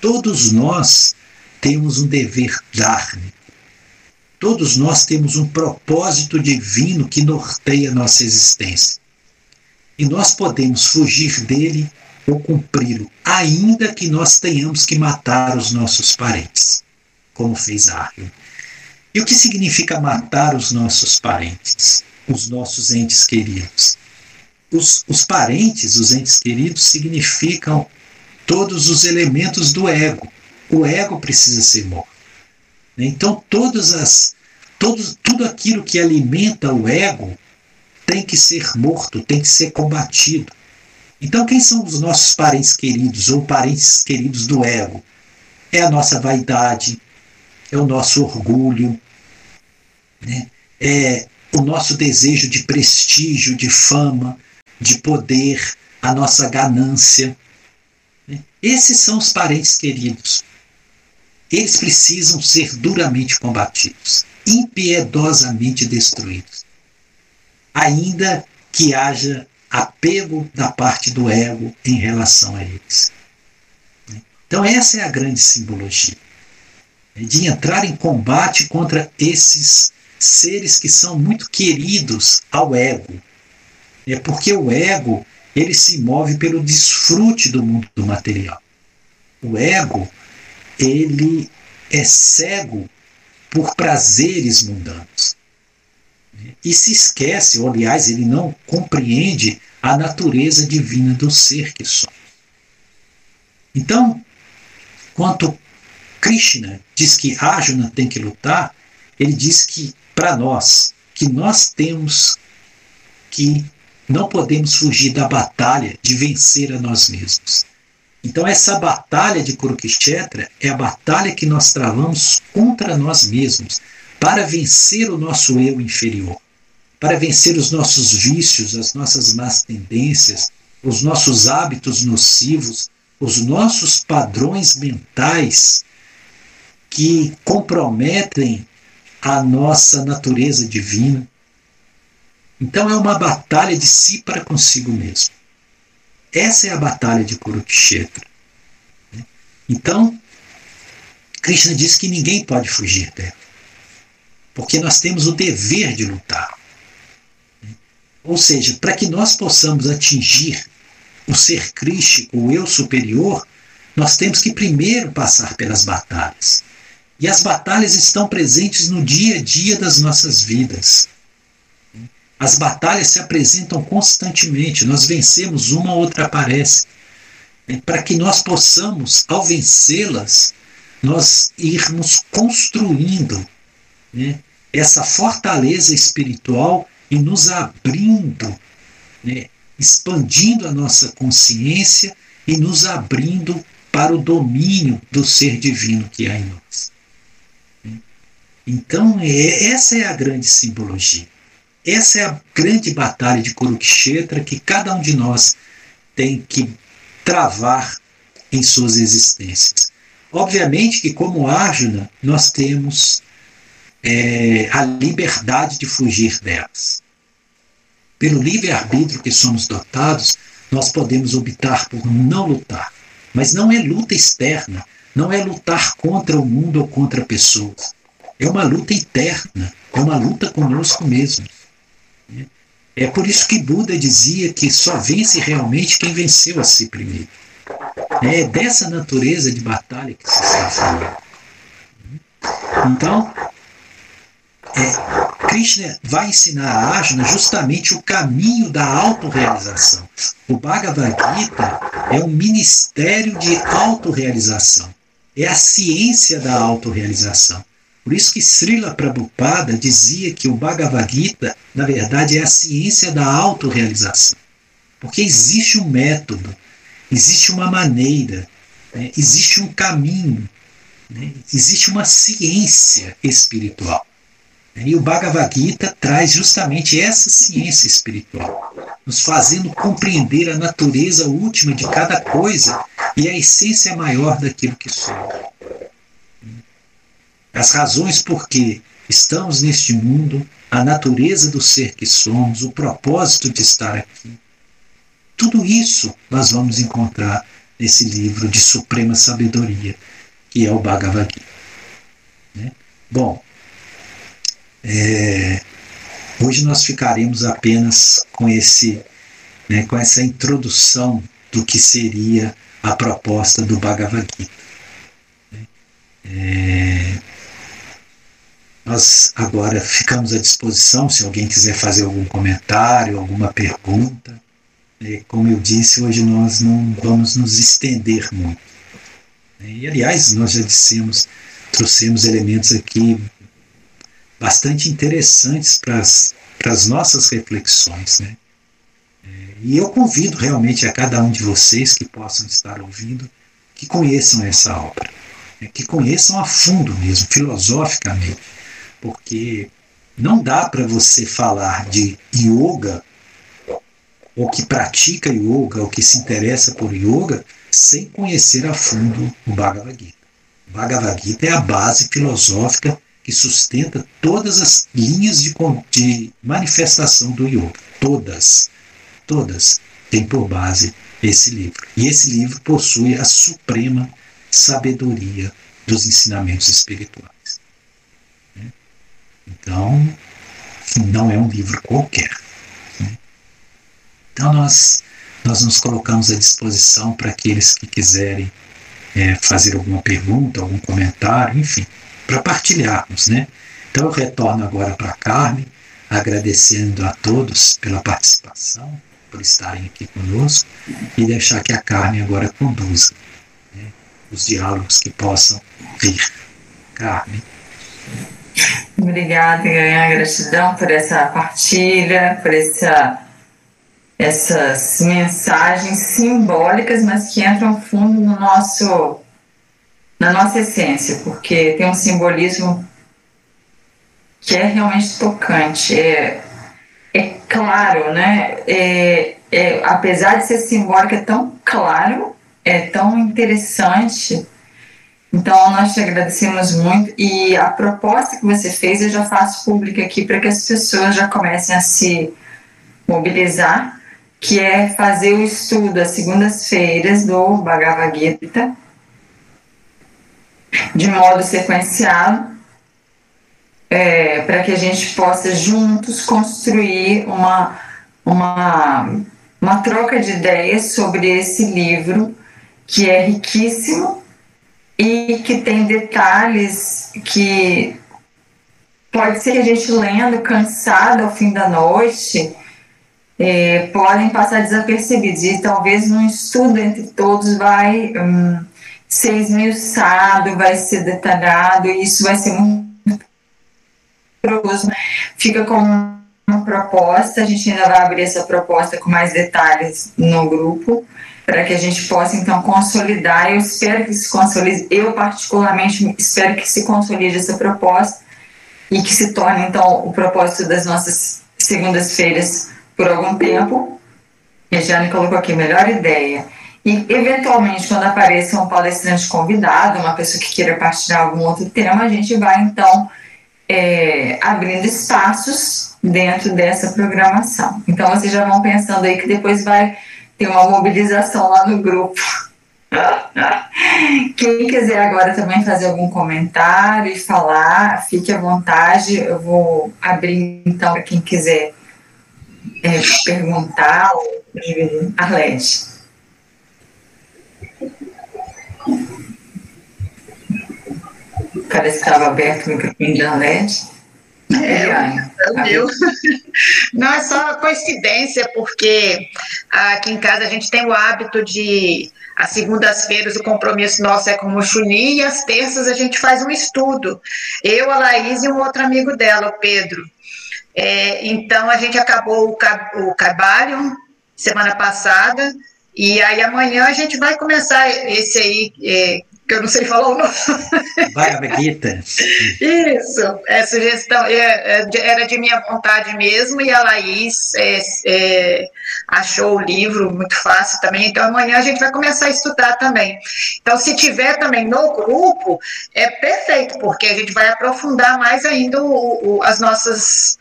Todos nós temos um dever dármico. Todos nós temos um propósito divino que norteia nossa existência. E nós podemos fugir dele ou cumpri-lo, ainda que nós tenhamos que matar os nossos parentes, como fez Arlen. E o que significa matar os nossos parentes, os nossos entes queridos? Os, os parentes, os entes queridos, significam todos os elementos do ego. O ego precisa ser morto. Então, todas as, todos, tudo aquilo que alimenta o ego tem que ser morto, tem que ser combatido. Então, quem são os nossos parentes queridos ou parentes queridos do ego? É a nossa vaidade, é o nosso orgulho, né? é o nosso desejo de prestígio, de fama, de poder, a nossa ganância. Esses são os parentes queridos. Eles precisam ser duramente combatidos, impiedosamente destruídos. Ainda que haja apego da parte do ego em relação a eles. Então, essa é a grande simbologia de entrar em combate contra esses seres que são muito queridos ao ego. É porque o ego ele se move pelo desfrute do mundo do material. O ego, ele é cego por prazeres mundanos. E se esquece, ou aliás, ele não compreende a natureza divina do ser que somos. Então, quanto Krishna diz que Arjuna tem que lutar, ele diz que para nós, que nós temos que não podemos fugir da batalha de vencer a nós mesmos. Então essa batalha de Kurukshetra é a batalha que nós travamos contra nós mesmos para vencer o nosso eu inferior, para vencer os nossos vícios, as nossas más tendências, os nossos hábitos nocivos, os nossos padrões mentais que comprometem a nossa natureza divina. Então é uma batalha de si para consigo mesmo. Essa é a batalha de Kurukshetra. Então, Krishna diz que ninguém pode fugir dela, porque nós temos o dever de lutar. Ou seja, para que nós possamos atingir o ser crístico, o eu superior, nós temos que primeiro passar pelas batalhas. E as batalhas estão presentes no dia a dia das nossas vidas. As batalhas se apresentam constantemente, nós vencemos, uma ou outra aparece. Para que nós possamos, ao vencê-las, nós irmos construindo né, essa fortaleza espiritual e nos abrindo, né, expandindo a nossa consciência e nos abrindo para o domínio do ser divino que há em nós. Então, é, essa é a grande simbologia. Essa é a grande batalha de Kurukshetra que cada um de nós tem que travar em suas existências. Obviamente que, como Arjuna, nós temos é, a liberdade de fugir delas. Pelo livre-arbítrio que somos dotados, nós podemos optar por não lutar. Mas não é luta externa, não é lutar contra o mundo ou contra pessoas. É uma luta interna, é uma luta conosco mesmo. É por isso que Buda dizia que só vence realmente quem venceu a si primeiro. É dessa natureza de batalha que se está falando. Então, é, Krishna vai ensinar a Arjuna justamente o caminho da autorrealização. O Bhagavad Gita é um ministério de autorrealização. É a ciência da autorrealização. Por isso que Srila Prabhupada dizia que o Bhagavad Gita, na verdade, é a ciência da autorrealização. Porque existe um método, existe uma maneira, né? existe um caminho, né? existe uma ciência espiritual. E o Bhagavad Gita traz justamente essa ciência espiritual, nos fazendo compreender a natureza última de cada coisa e a essência maior daquilo que somos as razões por que estamos neste mundo, a natureza do ser que somos, o propósito de estar aqui. Tudo isso nós vamos encontrar nesse livro de suprema sabedoria, que é o Bhagavad Gita. Né? Bom, é, hoje nós ficaremos apenas com esse, né, com essa introdução do que seria a proposta do Bhagavad Gita. Né? É, nós agora ficamos à disposição se alguém quiser fazer algum comentário, alguma pergunta. E, como eu disse, hoje nós não vamos nos estender muito. E, aliás, nós já dissemos, trouxemos elementos aqui bastante interessantes para as nossas reflexões. Né? E eu convido realmente a cada um de vocês que possam estar ouvindo que conheçam essa obra, né? que conheçam a fundo mesmo, filosoficamente porque não dá para você falar de yoga, ou que pratica yoga, ou que se interessa por yoga, sem conhecer a fundo o Bhagavad Gita. O Bhagavad Gita é a base filosófica que sustenta todas as linhas de, de manifestação do yoga. Todas. Todas têm por base esse livro. E esse livro possui a suprema sabedoria dos ensinamentos espirituais. Então, não é um livro qualquer. Né? Então, nós, nós nos colocamos à disposição para aqueles que quiserem é, fazer alguma pergunta, algum comentário, enfim, para partilharmos. Né? Então, eu retorno agora para a Carmen, agradecendo a todos pela participação, por estarem aqui conosco, e deixar que a Carmen agora conduza né, os diálogos que possam vir. Carmen. Obrigada, Ganhar, gratidão por essa partilha, por essa, essas mensagens simbólicas, mas que entram fundo no nosso, na nossa essência, porque tem um simbolismo que é realmente tocante. É, é claro, né? É, é, apesar de ser simbólico, é tão claro, é tão interessante. Então, nós te agradecemos muito. E a proposta que você fez, eu já faço pública aqui para que as pessoas já comecem a se mobilizar, que é fazer o estudo às segundas-feiras do Bhagavad Gita, de modo sequenciado, é, para que a gente possa juntos construir uma, uma, uma troca de ideias sobre esse livro que é riquíssimo e que tem detalhes que pode ser que a gente lendo cansado ao fim da noite é, podem passar desapercebidos. E talvez num estudo entre todos vai hum, ser esmiuçado, vai ser detalhado e isso vai ser muito fica como uma proposta, a gente ainda vai abrir essa proposta com mais detalhes no grupo, para que a gente possa então consolidar. Eu espero que se consolide, eu particularmente espero que se consolide essa proposta e que se torne então o propósito das nossas segundas-feiras por algum tempo. Jane colocou aqui, melhor ideia. E, eventualmente, quando apareça um palestrante convidado, uma pessoa que queira partilhar algum outro tema, a gente vai, então, é, abrindo espaços dentro dessa programação. Então, vocês já vão pensando aí que depois vai ter uma mobilização lá no grupo. Quem quiser agora também fazer algum comentário e falar, fique à vontade. Eu vou abrir então para quem quiser é, perguntar. Arlete. Parece que estava aberto o microfone da Arlete. É, é o meu. Não é só coincidência, porque aqui em casa a gente tem o hábito de, às segundas-feiras, o compromisso nosso é com o Chuni, e às terças a gente faz um estudo. Eu, a Laís e um outro amigo dela, o Pedro. É, então, a gente acabou o, o Cabalion semana passada, e aí amanhã a gente vai começar esse aí, é, que eu não sei falar o nome. Bhagavad Gita. Isso, é sugestão, é, é, era de minha vontade mesmo, e a Laís é, é, achou o livro muito fácil também, então amanhã a gente vai começar a estudar também. Então, se tiver também no grupo, é perfeito, porque a gente vai aprofundar mais ainda o, o, as nossas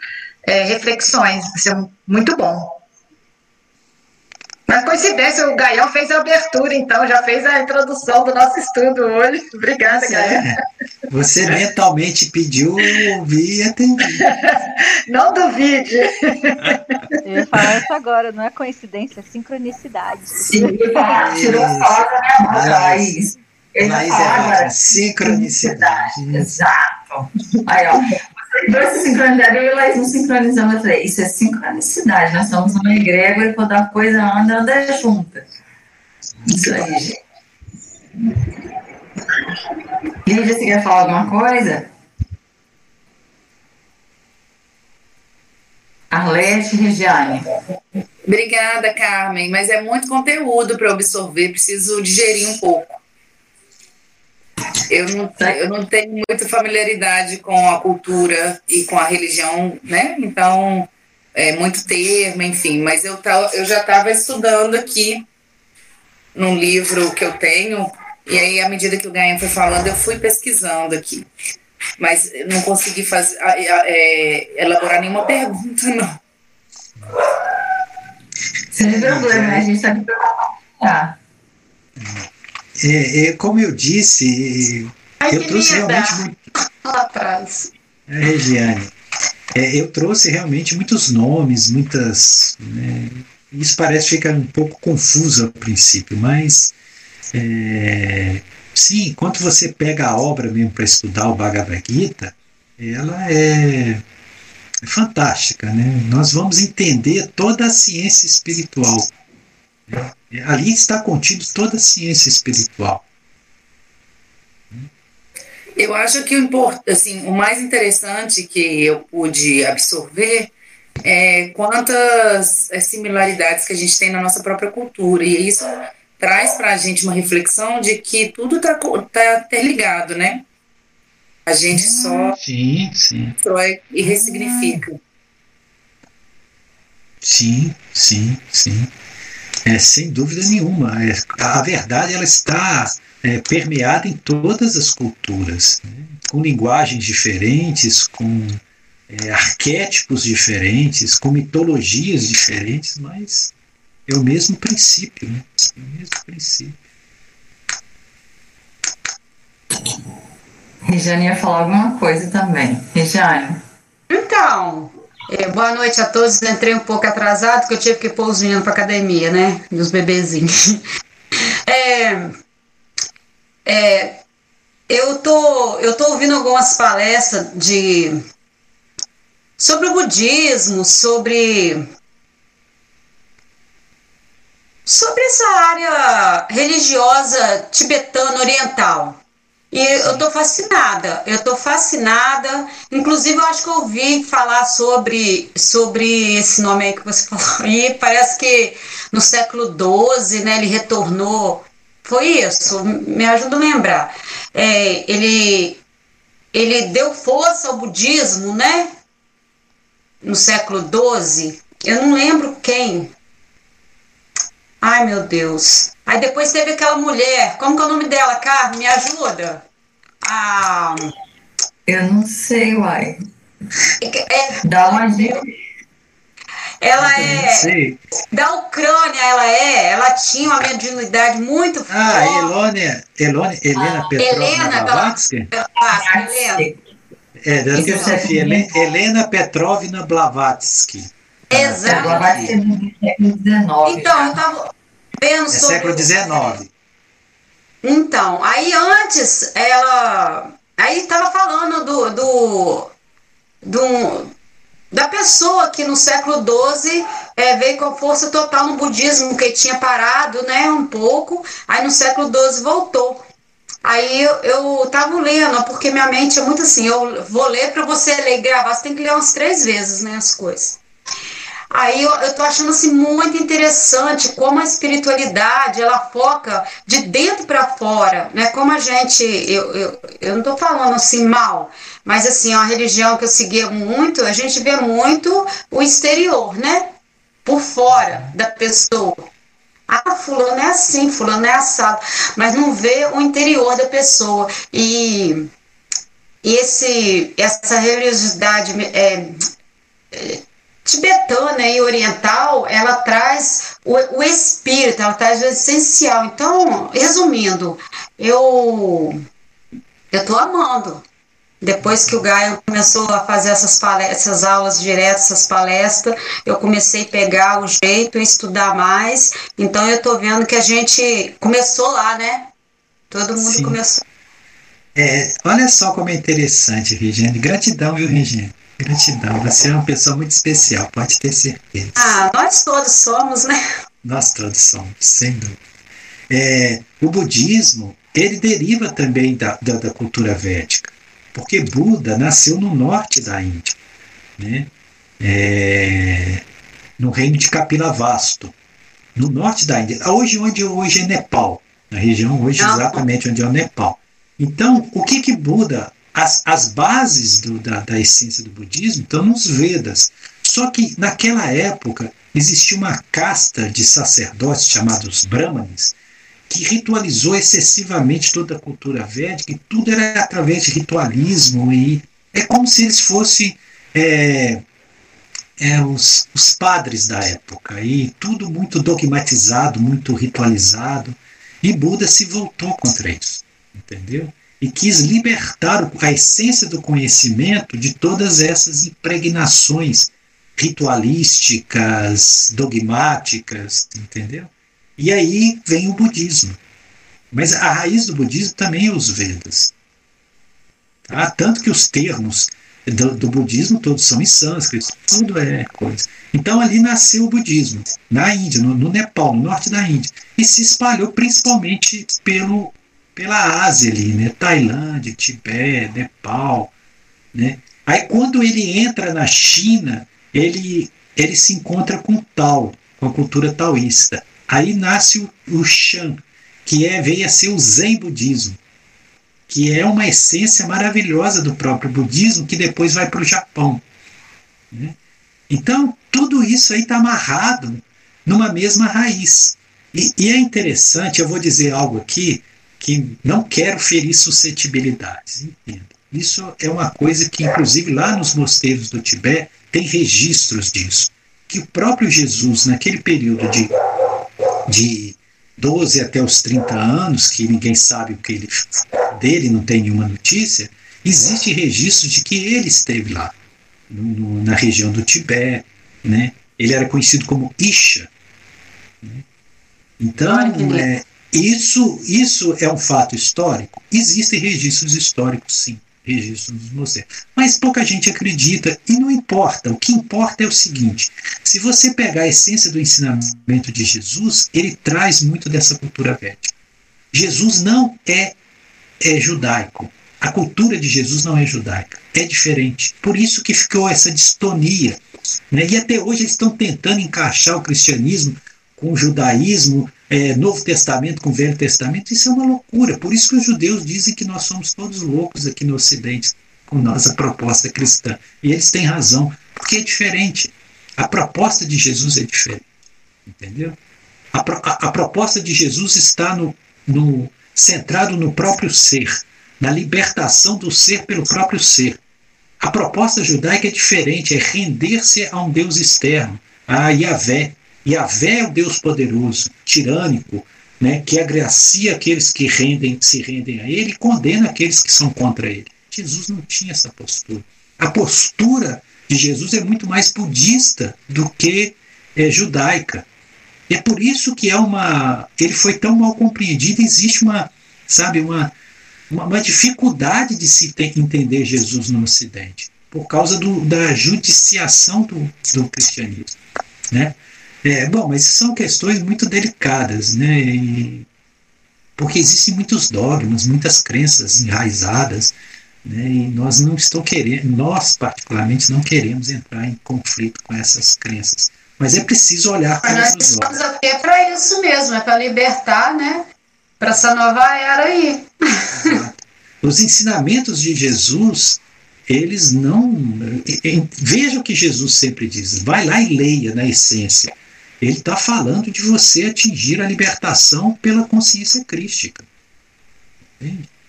é, reflexões, vai ser muito bom. Mas coincidência, o Gaião fez a abertura, então, já fez a introdução do nosso estudo hoje. Obrigada, Gaião. Você mentalmente pediu, eu ouvi e atendi. Não duvide. Eu ia falar isso agora, não é coincidência, é sincronicidade. Sim, tirou minha boca, Laís. Laís é sincronicidade. Exato. Aí, ó, trouxe sincronidade, eu e Laís nos sincronizamos. Eu falei, isso é sincronicidade. Nós somos uma egrégora e quando a coisa anda, anda junta. Isso aí, gente. Lídia, você quer falar alguma coisa? Arlete Regiane. Obrigada, Carmen, mas é muito conteúdo para absorver, preciso digerir um pouco. Eu não, eu não tenho muita familiaridade com a cultura e com a religião, né? Então, é muito termo, enfim. Mas eu, eu já estava estudando aqui num livro que eu tenho, e aí, à medida que o Gaia foi falando, eu fui pesquisando aqui. Mas não consegui fazer, é, elaborar nenhuma pergunta, não. Sem problema, a gente está aqui para compartilhar. É, é, como eu disse, Ai, eu trouxe linda. realmente muito. Lá atrás. É, Regiane, é, eu trouxe realmente muitos nomes, muitas. Né, isso parece ficar um pouco confuso a princípio, mas. É, sim, quando você pega a obra mesmo para estudar o Bhagavad Gita, ela é, é fantástica, né? Nós vamos entender toda a ciência espiritual. Ali está contido toda a ciência espiritual. Eu acho que o, assim, o mais interessante que eu pude absorver é quantas é, similaridades que a gente tem na nossa própria cultura. E isso traz para a gente uma reflexão de que tudo está tá interligado, né? A gente só sim, sim. destrói e ressignifica. Sim, sim, sim. É, sem dúvida nenhuma. É, a verdade ela está é, permeada em todas as culturas, né? com linguagens diferentes, com é, arquétipos diferentes, com mitologias diferentes, mas é o mesmo princípio. Né? É o mesmo princípio. Regiane ia falar alguma coisa também. Regiane. Então, é, boa noite a todos. Entrei um pouco atrasado, porque eu tive que pôr os meninos para academia, né? Os bebezinhos. É, é, eu tô, eu tô ouvindo algumas palestras de sobre o budismo, sobre sobre essa área religiosa tibetana oriental. E eu tô fascinada, eu tô fascinada. Inclusive, eu acho que eu ouvi falar sobre, sobre esse nome aí que você falou. E parece que no século XII, né, ele retornou foi isso, me ajuda a lembrar. É, ele, ele deu força ao budismo, né? No século XII. Eu não lembro quem. Ai, meu Deus. Aí depois teve aquela mulher. Como que é o nome dela, Carmen? Me ajuda. Ah, eu não sei, uai. É, é, Dá uma dica. Ela é. Da Ucrânia, ela é. Ela tinha uma mediunidade muito forte. Ah, Elônia, Elônia, Helena ah, Petrovna Helena, Blavatsky? Ah, Helena. É, da filosofia, Helena Petrovna Blavatsky. Exato. Blavatsky é do século XIX. Então, eu estava vendo é sobre... século XIX. Então, aí antes, ela... Aí estava falando do, do, do, da pessoa que no século XII é, veio com força total no budismo, que tinha parado né, um pouco, aí no século XII voltou. Aí eu, eu tava lendo, porque minha mente é muito assim, eu vou ler para você ler e gravar, você tem que ler umas três vezes né, as coisas. Aí eu, eu tô achando assim muito interessante como a espiritualidade ela foca de dentro para fora, né? Como a gente, eu, eu, eu não tô falando assim mal, mas assim, é uma religião que eu seguia muito, a gente vê muito o exterior, né? Por fora da pessoa. Ah, fulano é assim, fulano é assado, mas não vê o interior da pessoa. E, e esse, essa religiosidade é, é, tibetana e oriental, ela traz o, o espírito, ela traz o essencial. Então, resumindo, eu eu tô amando. Depois que o Gaio começou a fazer essas, essas aulas diretas, essas palestras, eu comecei a pegar o jeito, estudar mais. Então eu tô vendo que a gente começou lá, né? Todo mundo Sim. começou. É, olha só como é interessante, Regiane. Gratidão, viu, Regiane? Gratidão. Você é uma pessoa muito especial, pode ter certeza. Ah, nós todos somos, né? Nós todos somos, sem dúvida. É, o budismo, ele deriva também da, da, da, cultura védica, porque Buda nasceu no norte da Índia, né? É, no reino de Kapilavastu, no norte da Índia, hoje onde hoje é Nepal, na região hoje exatamente onde é o Nepal. Então, o que que Buda as, as bases do, da, da essência do budismo estão nos Vedas. Só que naquela época existia uma casta de sacerdotes chamados Brahmanes que ritualizou excessivamente toda a cultura védica e tudo era através de ritualismo e é como se eles fossem é, é, os, os padres da época e tudo muito dogmatizado, muito ritualizado e Buda se voltou contra isso, entendeu? E quis libertar a essência do conhecimento de todas essas impregnações ritualísticas, dogmáticas, entendeu? E aí vem o budismo. Mas a raiz do budismo também é os Vedas. Tá? Tanto que os termos do, do, budismo todos são em sânscrito, tudo é coisa. Então ali nasceu o budismo, na Índia, no, no, Nepal, no norte da Índia, e se espalhou principalmente pelo, pela Ásia ali, né? Tailândia, Tibete, Nepal, né? Aí quando ele entra na China, ele, ele se encontra com Tao, com a cultura taoísta. Aí nasce o, o Shan, que é, veio a ser o Zen budismo que é uma essência maravilhosa do próprio budismo, que depois vai para o Japão. Né? Então, tudo isso aí está amarrado numa mesma raiz. E, e, é interessante, eu vou dizer algo aqui que não quero ferir suscetibilidades, entenda. Isso é uma coisa que, inclusive, lá nos mosteiros do Tibete, tem registros disso. Que o próprio Jesus, naquele período de, de 12 até os 30 anos, que ninguém sabe o que ele dele, não tem nenhuma notícia, existe registro de que ele esteve lá, no, na região do Tibete, né? Ele era conhecido como Isha. Né? Então, é, isso, isso é um fato histórico? Existem registros históricos, sim registros dos mosteiros. Mas pouca gente acredita e não importa. O que importa é o seguinte: se você pegar a essência do ensinamento de Jesus, ele traz muito dessa cultura védica. Jesus não é, é judaico. A cultura de Jesus não é judaica, é diferente. Por isso que ficou essa distonia. Né? E até hoje eles estão tentando encaixar o cristianismo com o judaísmo, é, Novo Testamento com Velho Testamento, isso é uma loucura. Por isso que os judeus dizem que nós somos todos loucos aqui no Ocidente com nossa proposta cristã. E eles têm razão, porque é diferente. A proposta de Jesus é diferente. Entendeu? A, a, a proposta de Jesus está no, no, centrado no próprio ser, na libertação do ser pelo próprio ser. A proposta judaica é diferente, é render-se a um Deus externo, a Yahvé, Yahvé é o Deus poderoso, tirânico, né, que agracia aqueles que rendem, se rendem a ele e condena aqueles que são contra ele. Jesus não tinha essa postura. A postura de Jesus é muito mais budista do que é, judaica. E é por isso que é uma, ele foi tão mal compreendido. Existe uma, sabe, uma, uma, uma dificuldade de se entender Jesus no Ocidente por causa do, da judiciação do, do cristianismo, né? É, bom, mas são questões muito delicadas, né? E, porque existem muitos dogmas, muitas crenças enraizadas, né? E nós não estamos querendo, nós particularmente não queremos entrar em conflito com essas crenças. Mas é preciso olhar para nós estamos aqui é para isso mesmo, é para libertar, né? Para essa nova era aí. Os ensinamentos de Jesus, eles não. Veja o que Jesus sempre diz: vai lá e leia na essência ele está falando de você atingir a libertação pela consciência crística.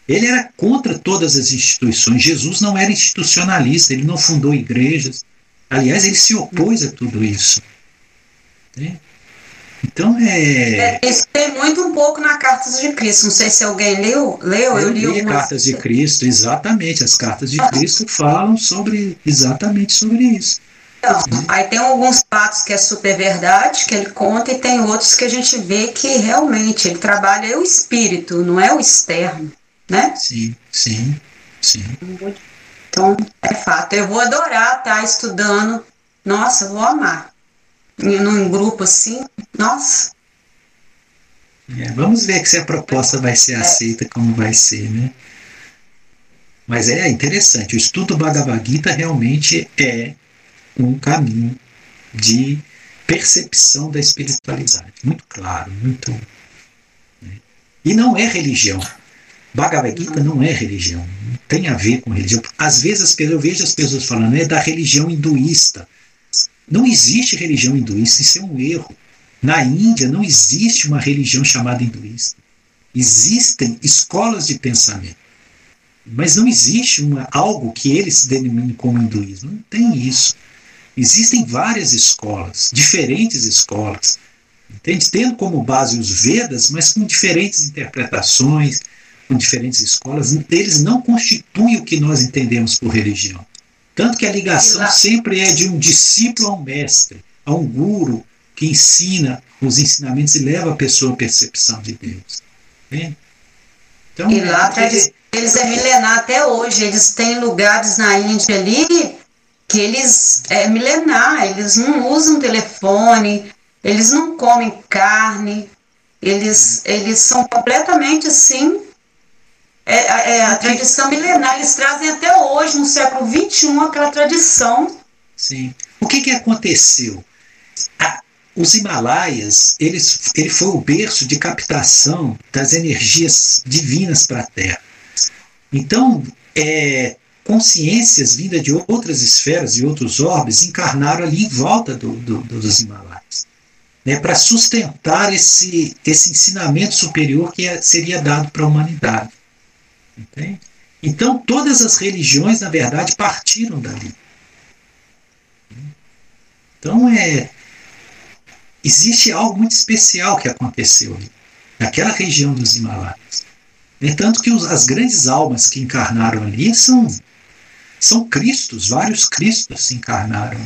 Ele era contra todas as instituições. Jesus não era institucionalista, ele não fundou igrejas. Aliás, ele se opôs a tudo isso. Então é... é. Isso tem muito um pouco na Cartas de Cristo. Não sei se alguém leu. Leu, eu, eu li, li Cartas de Cristo, exatamente. As Cartas de Cristo falam sobre exatamente sobre isso. Então, aí tem alguns fatos que é super verdade, que ele conta, e tem outros que a gente vê que realmente ele trabalha o espírito, não é o externo, né? Sim, sim, sim. Então, é fato. Eu vou adorar estar tá, estudando. Nossa, eu vou amar. Num grupo assim, nossa. É, vamos ver se a proposta vai ser é. aceita, como vai ser, né? Mas é interessante, o estudo Bhagavad Gita realmente é um caminho de percepção da espiritualidade. Muito claro, muito. Né? E não é religião. Bhagavad Gita não é religião, não tem a ver com religião. Às vezes eu vejo as pessoas falando é da religião hinduísta. Não existe religião hinduísta, isso é um erro. Na Índia não existe uma religião chamada hinduísta. Existem escolas de pensamento. Mas não existe uma, algo que eles denominem como hinduísmo. Não tem isso. Existem várias escolas, diferentes escolas, entende? tendo como base os Vedas, mas com diferentes interpretações, com diferentes escolas. Eles não constituem o que nós entendemos por religião. Tanto que a ligação sempre é de um discípulo a um mestre, a um guru que ensina os ensinamentos e leva a pessoa à percepção de Deus. Entende? Então, e lá a tradição deles é milenar até hoje. Eles têm lugares na Índia ali que eles é milenar, eles não usam telefone, eles não comem carne, eles, eles são completamente assim. É, é, a tradição milenar, eles trazem até hoje, no século XXI, aquela tradição. Sim. O que, que aconteceu? A, os Himalaias, eles, ele foi o berço de captação das energias divinas para a Terra. Então, é, consciências vindas de outras esferas e outros orbes encarnaram ali em volta do, do, do, dos Himalaias, né, para sustentar esse, esse ensinamento superior que é, seria dado para a humanidade. Entende? Então, todas as religiões, na verdade, partiram dali. Então, é, existe algo muito especial que aconteceu ali, naquela região dos Himalaias. É tanto que os, as grandes almas que encarnaram ali são, são Cristos, vários Cristos se encarnaram.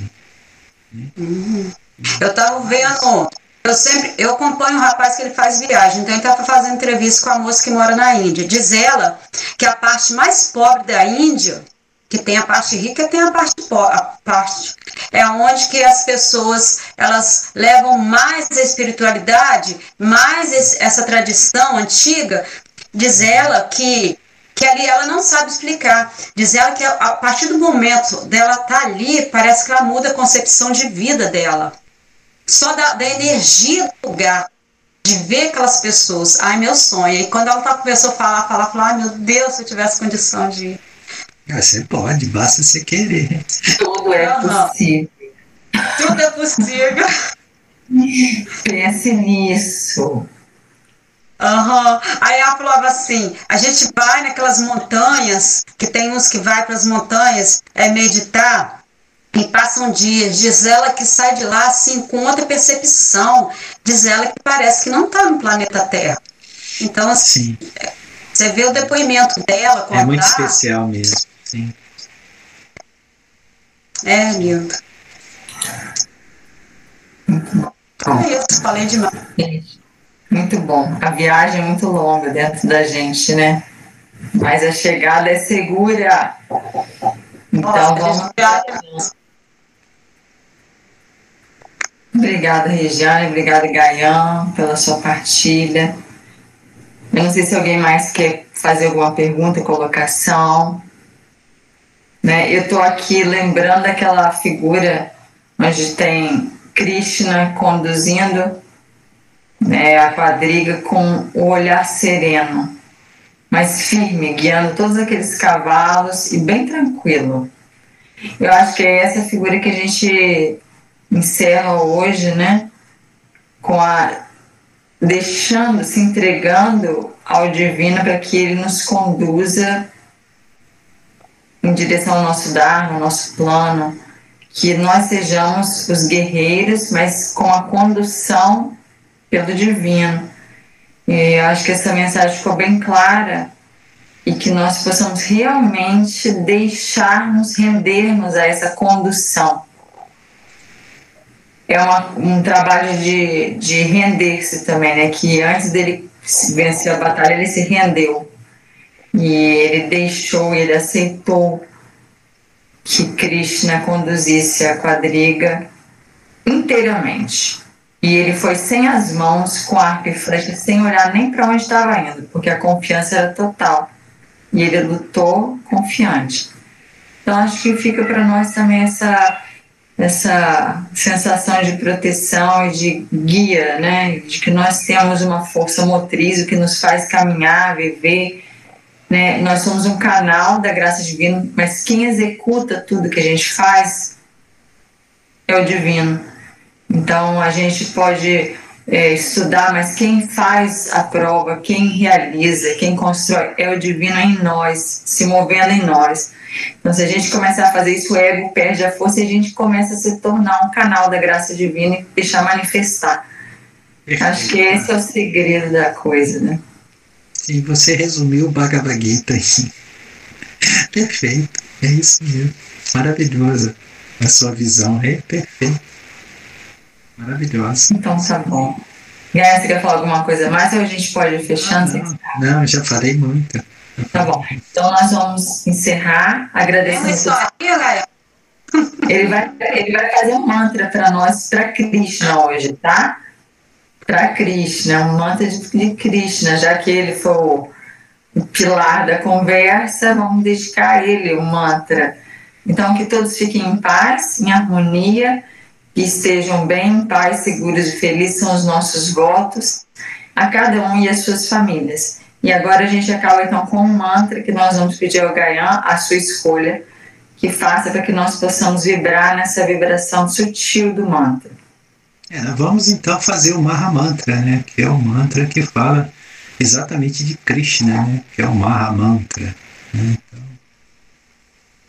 Eu estava vendo, eu sempre, eu acompanho um rapaz que ele faz viagem, então ele estava fazendo entrevista com a moça que mora na Índia. Diz ela que a parte mais pobre da Índia que tem a parte rica tem a parte a parte é onde que as pessoas elas levam mais a espiritualidade mais esse, essa tradição antiga diz ela que que ali ela não sabe explicar diz ela que a, partir do momento dela estar tá ali parece que ela muda a concepção de vida dela só da, da energia do lugar de ver aquelas pessoas ai meu sonho e quando ela tá, começou a falar falar falar ai meu Deus se eu tivesse condição de ir ah, você pode, basta você querer. Tudo é possível. Tudo é possível. Pense nisso. Uhum. Aí ela falava assim: a gente vai naquelas montanhas, que tem uns que vai para as montanhas é meditar e passam dias. Diz ela que sai de lá assim com outra percepção. Diz ela que parece que não está no planeta Terra. Então, assim, Sim. você vê o depoimento dela. Contar, é muito especial mesmo. Sim. É, lindo. É isso, falei demais. Muito bom. A viagem é muito longa dentro da gente, né? Mas a chegada é segura. Então Nossa, vamos. Obrigada, Regiane. Obrigada, Gaian, pela sua partilha. Eu não sei se alguém mais quer fazer alguma pergunta, colocação. Né? Eu estou aqui lembrando daquela figura onde tem Krishna conduzindo né, a quadriga com o olhar sereno, mas firme, guiando todos aqueles cavalos e bem tranquilo. Eu acho que é essa figura que a gente encerra hoje, né? Com a deixando, se entregando ao divino para que ele nos conduza em direção ao nosso Dharma, ao nosso plano, que nós sejamos os guerreiros, mas com a condução pelo divino. E acho que essa mensagem ficou bem clara e que nós possamos realmente deixar-nos rendermos a essa condução. É uma, um trabalho de, de render-se também, né? Que antes dele vencer a batalha, ele se rendeu. E ele deixou, ele aceitou que Krishna conduzisse a quadriga inteiramente. E ele foi sem as mãos, com arco e flecha, sem olhar nem para onde estava indo, porque a confiança era total. E ele lutou confiante. Então acho que fica para nós também essa essa sensação de proteção e de guia, né? De que nós temos uma força motriz, o que nos faz caminhar, viver né? Nós somos um canal da graça divina, mas quem executa tudo que a gente faz é o divino. Então a gente pode é, estudar, mas quem faz a prova, quem realiza, quem constrói é o divino em nós, se movendo em nós. Então, se a gente começar a fazer isso, o ego perde a força e a gente começa a se tornar um canal da graça divina e deixar manifestar. Acho que esse é o segredo da coisa, né? E você resumiu o Bhagavad Gita aí. Perfeito, é isso mesmo. Maravilhoso. A sua visão é perfeita. Maravilhosa. Então tá bom. Aí, você quer falar alguma coisa mais ou a gente pode ir fechando? Ah, não, não, já falei muito. Tá bom. Então nós vamos encerrar agradecendo. Gaia? Ele vai, ele vai fazer um mantra para nós, para Krishna hoje, tá? Para Krishna, um mantra de Krishna, já que ele foi o pilar da conversa, vamos dedicar a ele o mantra. Então, que todos fiquem em paz, em harmonia, que estejam bem, em paz, seguros e felizes, são os nossos votos a cada um e as suas famílias. E agora a gente acaba então com um mantra que nós vamos pedir ao Gayan, a sua escolha, que faça para que nós possamos vibrar nessa vibração sutil do mantra. É, vamos então fazer o Maha Mantra, né? Que é o mantra que fala exatamente de Krishna, né? Que é o Maha Mantra. Né?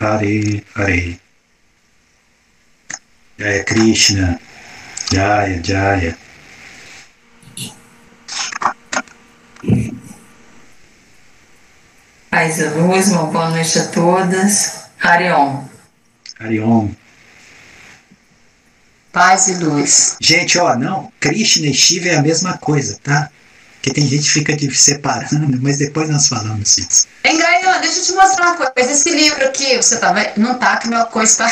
Hare Hare. Jaya Krishna, Jaya Jaya. Paz e luz, uma boa noite a todas. Harion. Harion. Paz e luz. Gente, ó, não, Krishna e Shiva é a mesma coisa, tá? Porque tem gente que fica de separando, mas depois nós falamos isso. Hein, deixa eu te mostrar uma coisa. Esse livro aqui, você tá vendo? Não tá, que meu coisa tá.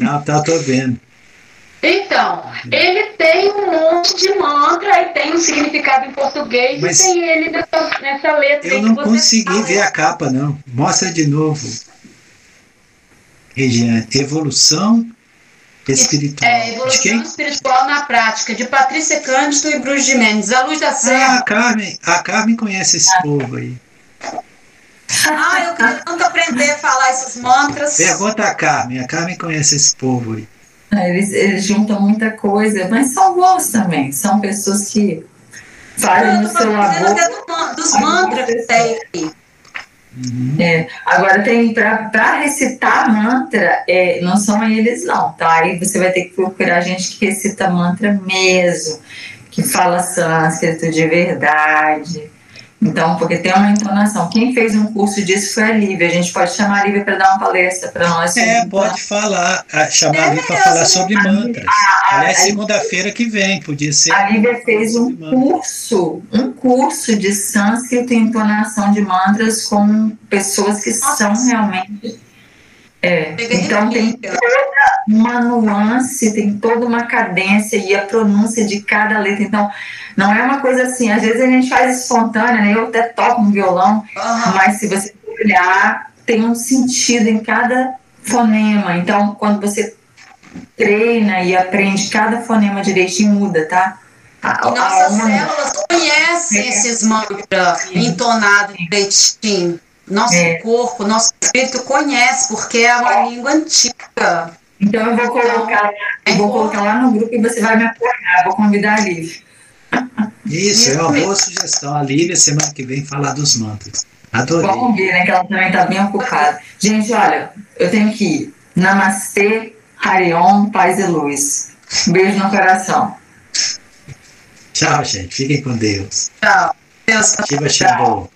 não, tá, tô vendo. Então, ele tem um monte de mantra e tem um significado em português Mas e tem ele nessa, nessa letra. Eu não consegui ver a capa, não. Mostra de novo. Regiane, evolução espiritual. É, evolução espiritual na prática, de Patrícia Cândido e Bruce de Mendes. A luz da serra. Ah, a Carmen, a Carmen conhece esse ah. povo aí. Ah, eu quero tanto aprender a falar esses mantras. Pergunta a Carmen, a Carmen conhece esse povo aí. Eles, eles juntam muita coisa, mas são bons também. São pessoas que fazem no seu do, dos mantras que tem aqui. Uhum. É, agora tem para recitar mantra, é, não são eles não, tá? Aí você vai ter que procurar gente que recita mantra mesmo, que fala sânscrito de verdade. Então, porque tem uma entonação. Quem fez um curso disso foi a Lívia. A gente pode chamar a Lívia para dar uma palestra para nós. É, pode falar, chamar a Lívia para falar sobre mantras. Aliás, segunda-feira que vem, podia ser. A Lívia fez um curso, um curso de sânscrito e entonação de mantras com pessoas que são realmente. É, então tem toda uma nuance, tem toda uma cadência e a pronúncia de cada letra. Então, não é uma coisa assim, às vezes a gente faz espontânea, né? Eu até toco um violão, uhum. mas se você olhar, tem um sentido em cada fonema. Então, quando você treina e aprende cada fonema direitinho, muda, tá? A, e nossas a, células conhecem é. esses mantras entonados direitinho. Nosso é. corpo, nosso espírito conhece, porque é uma língua antiga. Então eu vou colocar, eu vou colocar lá no grupo e você vai me apoiar, vou convidar a Lívia. Isso, é uma boa sugestão. A Lívia, semana que vem, falar dos mantras. Adorei. Vamos ver, né? Que ela também está bem ocupada. Gente, olha, eu tenho que ir. Namastê, Harion, paz e luz. Beijo no coração. Tchau, gente. Fiquem com Deus. Tchau. Deus. Shiva Shambhu.